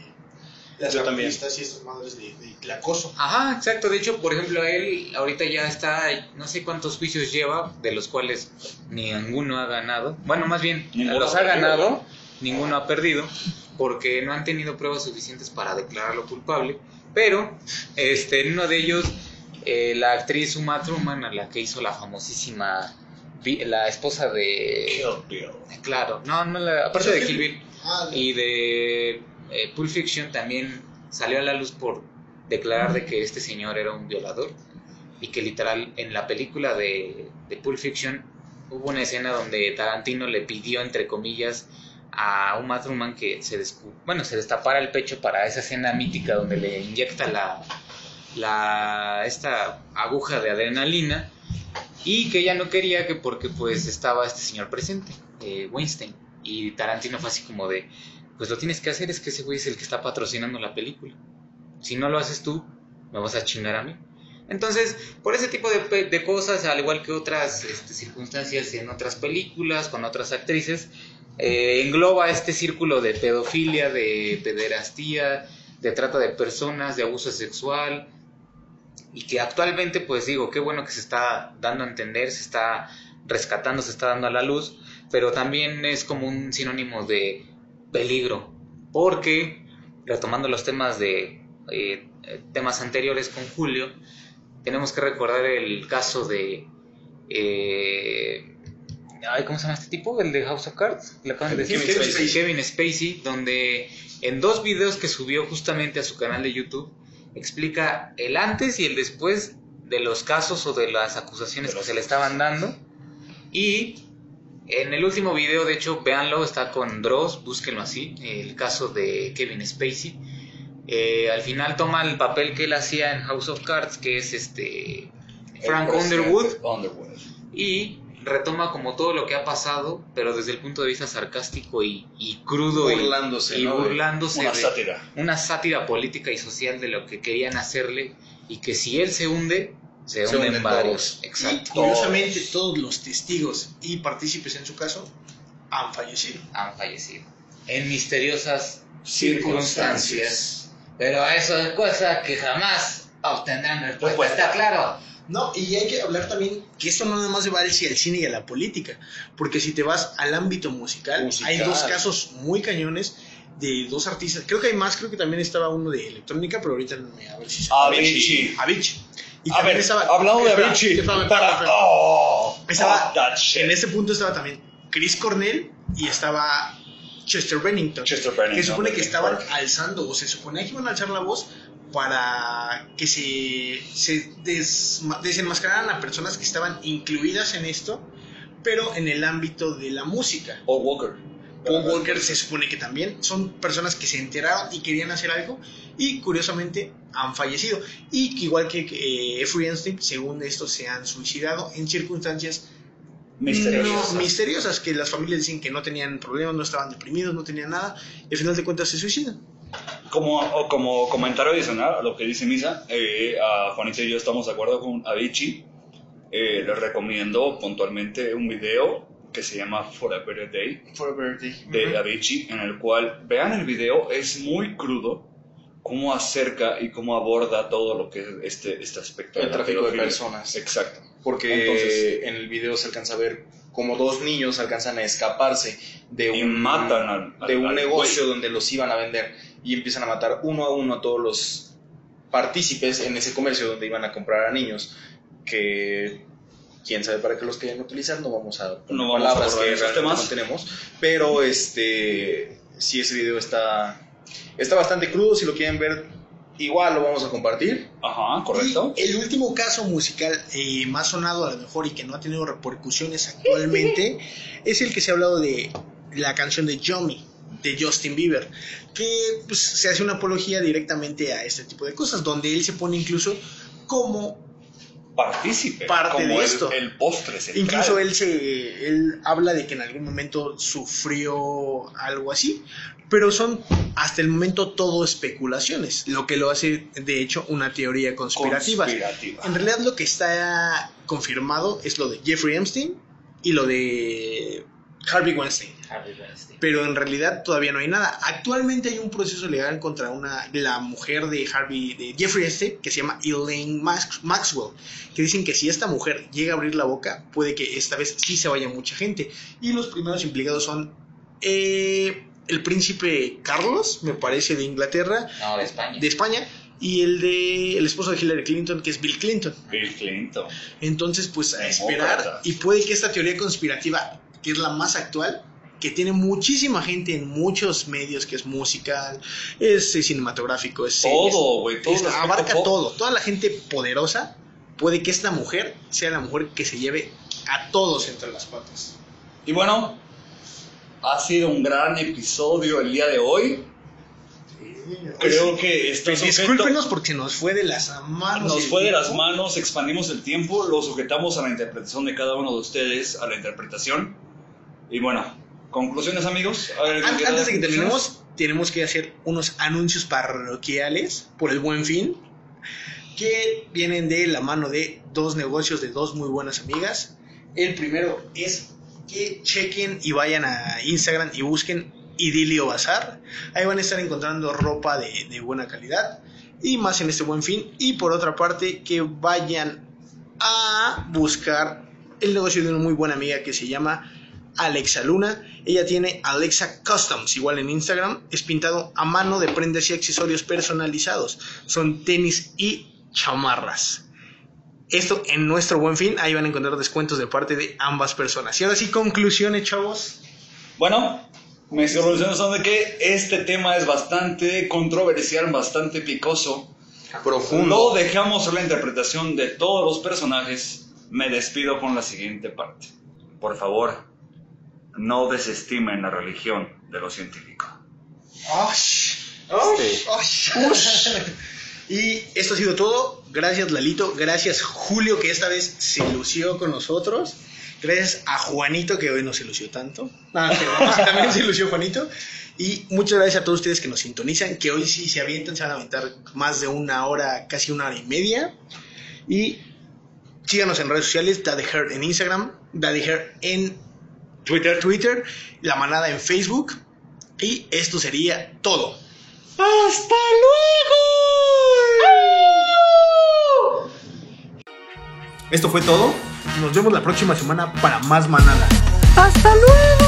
S3: las artistas y esas madres de, de, de acoso.
S6: Ajá, exacto. De hecho, por ejemplo, él ahorita ya está, no sé cuántos juicios lleva, de los cuales ninguno ha ganado. Bueno, más bien,
S7: Ninguno
S6: los
S7: ha perdido,
S6: ganado,
S7: ¿no?
S6: ninguno ha perdido, porque no han tenido pruebas suficientes para declararlo culpable. Pero, este, en uno de ellos, eh, la actriz Uma Thurman, a la que hizo la famosísima, la esposa de... Claro, no, no, la, aparte de Kill Bill
S3: Ah,
S6: y de eh, Pulp Fiction también salió a la luz por declarar de que este señor era un violador y que literal en la película de, de Pulp Fiction hubo una escena donde Tarantino le pidió entre comillas a Uma Thurman que se descu- bueno se destapara el pecho para esa escena mítica donde le inyecta la la esta aguja de adrenalina y que ella no quería que porque pues estaba este señor presente eh, Weinstein. Y Tarantino fue así como de pues lo tienes que hacer es que ese güey es el que está patrocinando la película. Si no lo haces tú me vas a chingar a mí entonces por ese tipo de, cosas al igual que otras este, circunstancias en otras películas con otras actrices eh, engloba este círculo de pedofilia de pederastía de trata de personas de abuso sexual y que actualmente pues digo qué bueno que se está dando a entender se está rescatando se está dando a la luz pero también es como un sinónimo de peligro porque retomando los temas de eh, temas anteriores con Julio tenemos que recordar el caso de eh, ay, ¿cómo se llama este tipo? el de House of Cards le acaban de decir
S8: Kevin Spacey.
S6: Kevin Spacey donde en dos videos que subió justamente a su canal de YouTube explica el antes y el después de los casos o de las acusaciones
S7: De
S6: que se le estaban dando y en el último video, de hecho, véanlo, está con Dross, búsquenlo así, el caso de Kevin Spacey. Eh, al final toma el papel que él hacía en House of Cards, que es este Frank Underwood,
S7: Underwood.
S6: y retoma como todo lo que ha pasado, pero desde el punto de vista sarcástico y, y crudo y-
S8: Burlándose,
S6: y,
S8: ¿no?
S6: burlándose
S7: Una
S6: de-
S7: sátira.
S6: una sátira política y social de lo que querían hacerle y que si él se hunde, se,
S8: Se
S6: hunden varios.
S8: todos.
S6: Exacto.
S3: Y curiosamente todos los testigos y partícipes en su caso han fallecido.
S6: han fallecido en misteriosas
S7: Circunstancias.
S6: circunstancias. Pero eso es cosa que jamás obtendrán respuesta,
S7: Respuesta.
S6: ¿está claro?
S3: No, y hay que hablar también que esto no nada más se va hacia el cine y a la política, porque si te vas al ámbito musical,
S8: Musical.
S3: hay dos casos muy cañones de dos artistas. Creo que hay más, creo que también estaba uno de electrónica, pero ahorita a ver si se
S7: Avicii.
S3: Avicii. Y
S7: A ver,
S3: estaba
S7: hablando de Avicii, para...
S3: espérame.
S7: Oh,
S3: Estaba-
S7: shit.
S3: En ese punto estaba también Chris Cornell y estaba Chester Bennington.
S7: Chester Bennington,
S3: que supone que estaban alzando, o se suponía que iban a alzar la voz para que se, se desenmascararan a personas que estaban incluidas en esto, pero en el ámbito de la música.
S7: Paul Walker.
S3: Paul Walker se supone que también son personas que se enteraron y querían hacer algo y curiosamente han fallecido. Y que igual que eh, Jeffrey Epstein, según esto, se han suicidado en circunstancias
S7: Misterioso.
S3: no, misteriosas, que las familias dicen que no tenían problemas, no estaban deprimidos, no tenían nada, y al final de cuentas se suicidan.
S7: Como, comentario adicional a lo que dice Misa, eh, a Juanita y yo estamos de acuerdo con Avicii. Eh, les recomiendo puntualmente un video que se llama For a Better Day
S8: For a Birthday.
S7: de Avicii, en el cual vean el video, es muy crudo cómo acerca y cómo aborda todo lo que es este, este aspecto
S8: El tráfico de personas.
S7: Exacto.
S8: Porque
S7: Entonces-
S8: en el video se alcanza a ver como dos niños alcanzan a escaparse de
S7: Y
S8: un,
S7: matan al- al-
S8: de un
S7: al
S8: negocio donde los iban a vender y empiezan a matar uno a uno a todos los partícipes en ese comercio donde iban a comprar a niños que quién sabe para qué los querían utilizar no vamos a
S7: No vamos
S8: palabras que
S7: esos
S8: realmente
S7: temas.
S8: no tenemos pero este sí ese video está está bastante crudo si lo quieren ver
S3: igual lo vamos a compartir.
S7: Ajá, correcto.
S3: Y el último caso musical eh, más sonado a lo mejor y que no ha tenido repercusiones actualmente es el que se ha hablado de la canción de Yomi de Justin Bieber, que pues, se hace una apología directamente a este tipo de cosas, donde él se pone incluso como
S7: Partícipe.
S3: Parte
S7: como
S3: de esto.
S7: El, postre.
S3: Incluso él se él habla de que en algún momento sufrió algo así, pero son hasta el momento todo especulaciones, lo que lo hace de hecho una teoría conspirativa.
S7: Conspirativa.
S3: En realidad lo que está confirmado es lo de Jeffrey Epstein y lo de Harvey Weinstein. Pero en realidad todavía no hay nada. Actualmente hay un proceso legal contra una la mujer de Harvey de Jeffrey Epstein que se llama Elaine Max- Maxwell, que dicen que si esta mujer llega a abrir la boca, puede que esta vez sí se vaya mucha gente. Y los primeros implicados son eh, el príncipe Carlos, me parece, de Inglaterra,
S6: No, de España.
S3: de España, y el de el esposo de Hillary Clinton, que es Bill Clinton.
S7: Bill Clinton.
S3: Entonces, pues a esperar. Y puede que esta teoría conspirativa, que es la más actual, que tiene muchísima gente en muchos medios, que es musical, es, cinematográfico, es
S7: Todo, güey. Todo
S3: es- abarca todo. Toda la gente poderosa, puede que esta mujer sea la mujer que se lleve a todos entre las patas.
S7: Y bueno, ha sido un gran episodio el día de hoy. Creo que está
S3: Pues
S7: sujeto-
S3: discúlpenos porque nos fue de las manos.
S7: Nos fue de las manos, expandimos el tiempo, lo sujetamos a la interpretación de cada uno de ustedes, a la interpretación. Y bueno, conclusiones amigos. A ver,
S3: An-
S7: ¿quieren
S3: Antes de que terminemos, tenemos que hacer unos anuncios parroquiales por el buen fin que vienen de la mano de dos negocios de dos muy buenas amigas. El primero es que chequen y vayan a Instagram y busquen Idilio Bazar. Ahí van a estar encontrando ropa de, de buena calidad y más en este buen fin. Y por otra parte, que vayan a buscar el negocio de una muy buena amiga que se llama Alexa Luna. Ella tiene Alexa Customs, igual en Instagram. Es pintado a mano de prendas y accesorios personalizados. Son tenis y chamarras. Esto en nuestro buen fin. Ahí van a encontrar descuentos de parte de ambas personas. Y ahora sí, conclusiones, chavos.
S7: Bueno, mis conclusiones son de que este tema es bastante controversial, bastante picoso.
S3: Profundo.
S7: Lo dejamos a la interpretación de todos los personajes. Me despido con la siguiente parte. Por favor, no desestimen la religión de lo científico.
S3: Y esto ha sido todo. Gracias Lalito, gracias Julio que esta vez se lució con nosotros. Gracias a Juanito que hoy no se lució tanto. Ah, pero también se lució Juanito. Y muchas gracias a todos ustedes que nos sintonizan, que hoy sí se avientan, se van a aventar más de una hora, casi una hora y media. Y síganos en redes sociales, Daddy Hair en Instagram, Daddy Hair en Twitter, Twitter, La Manada en Facebook. Y esto sería todo. ¡Hasta luego!
S4: Esto fue todo.
S3: Nos vemos la próxima semana para más manada.
S4: ¡Hasta luego!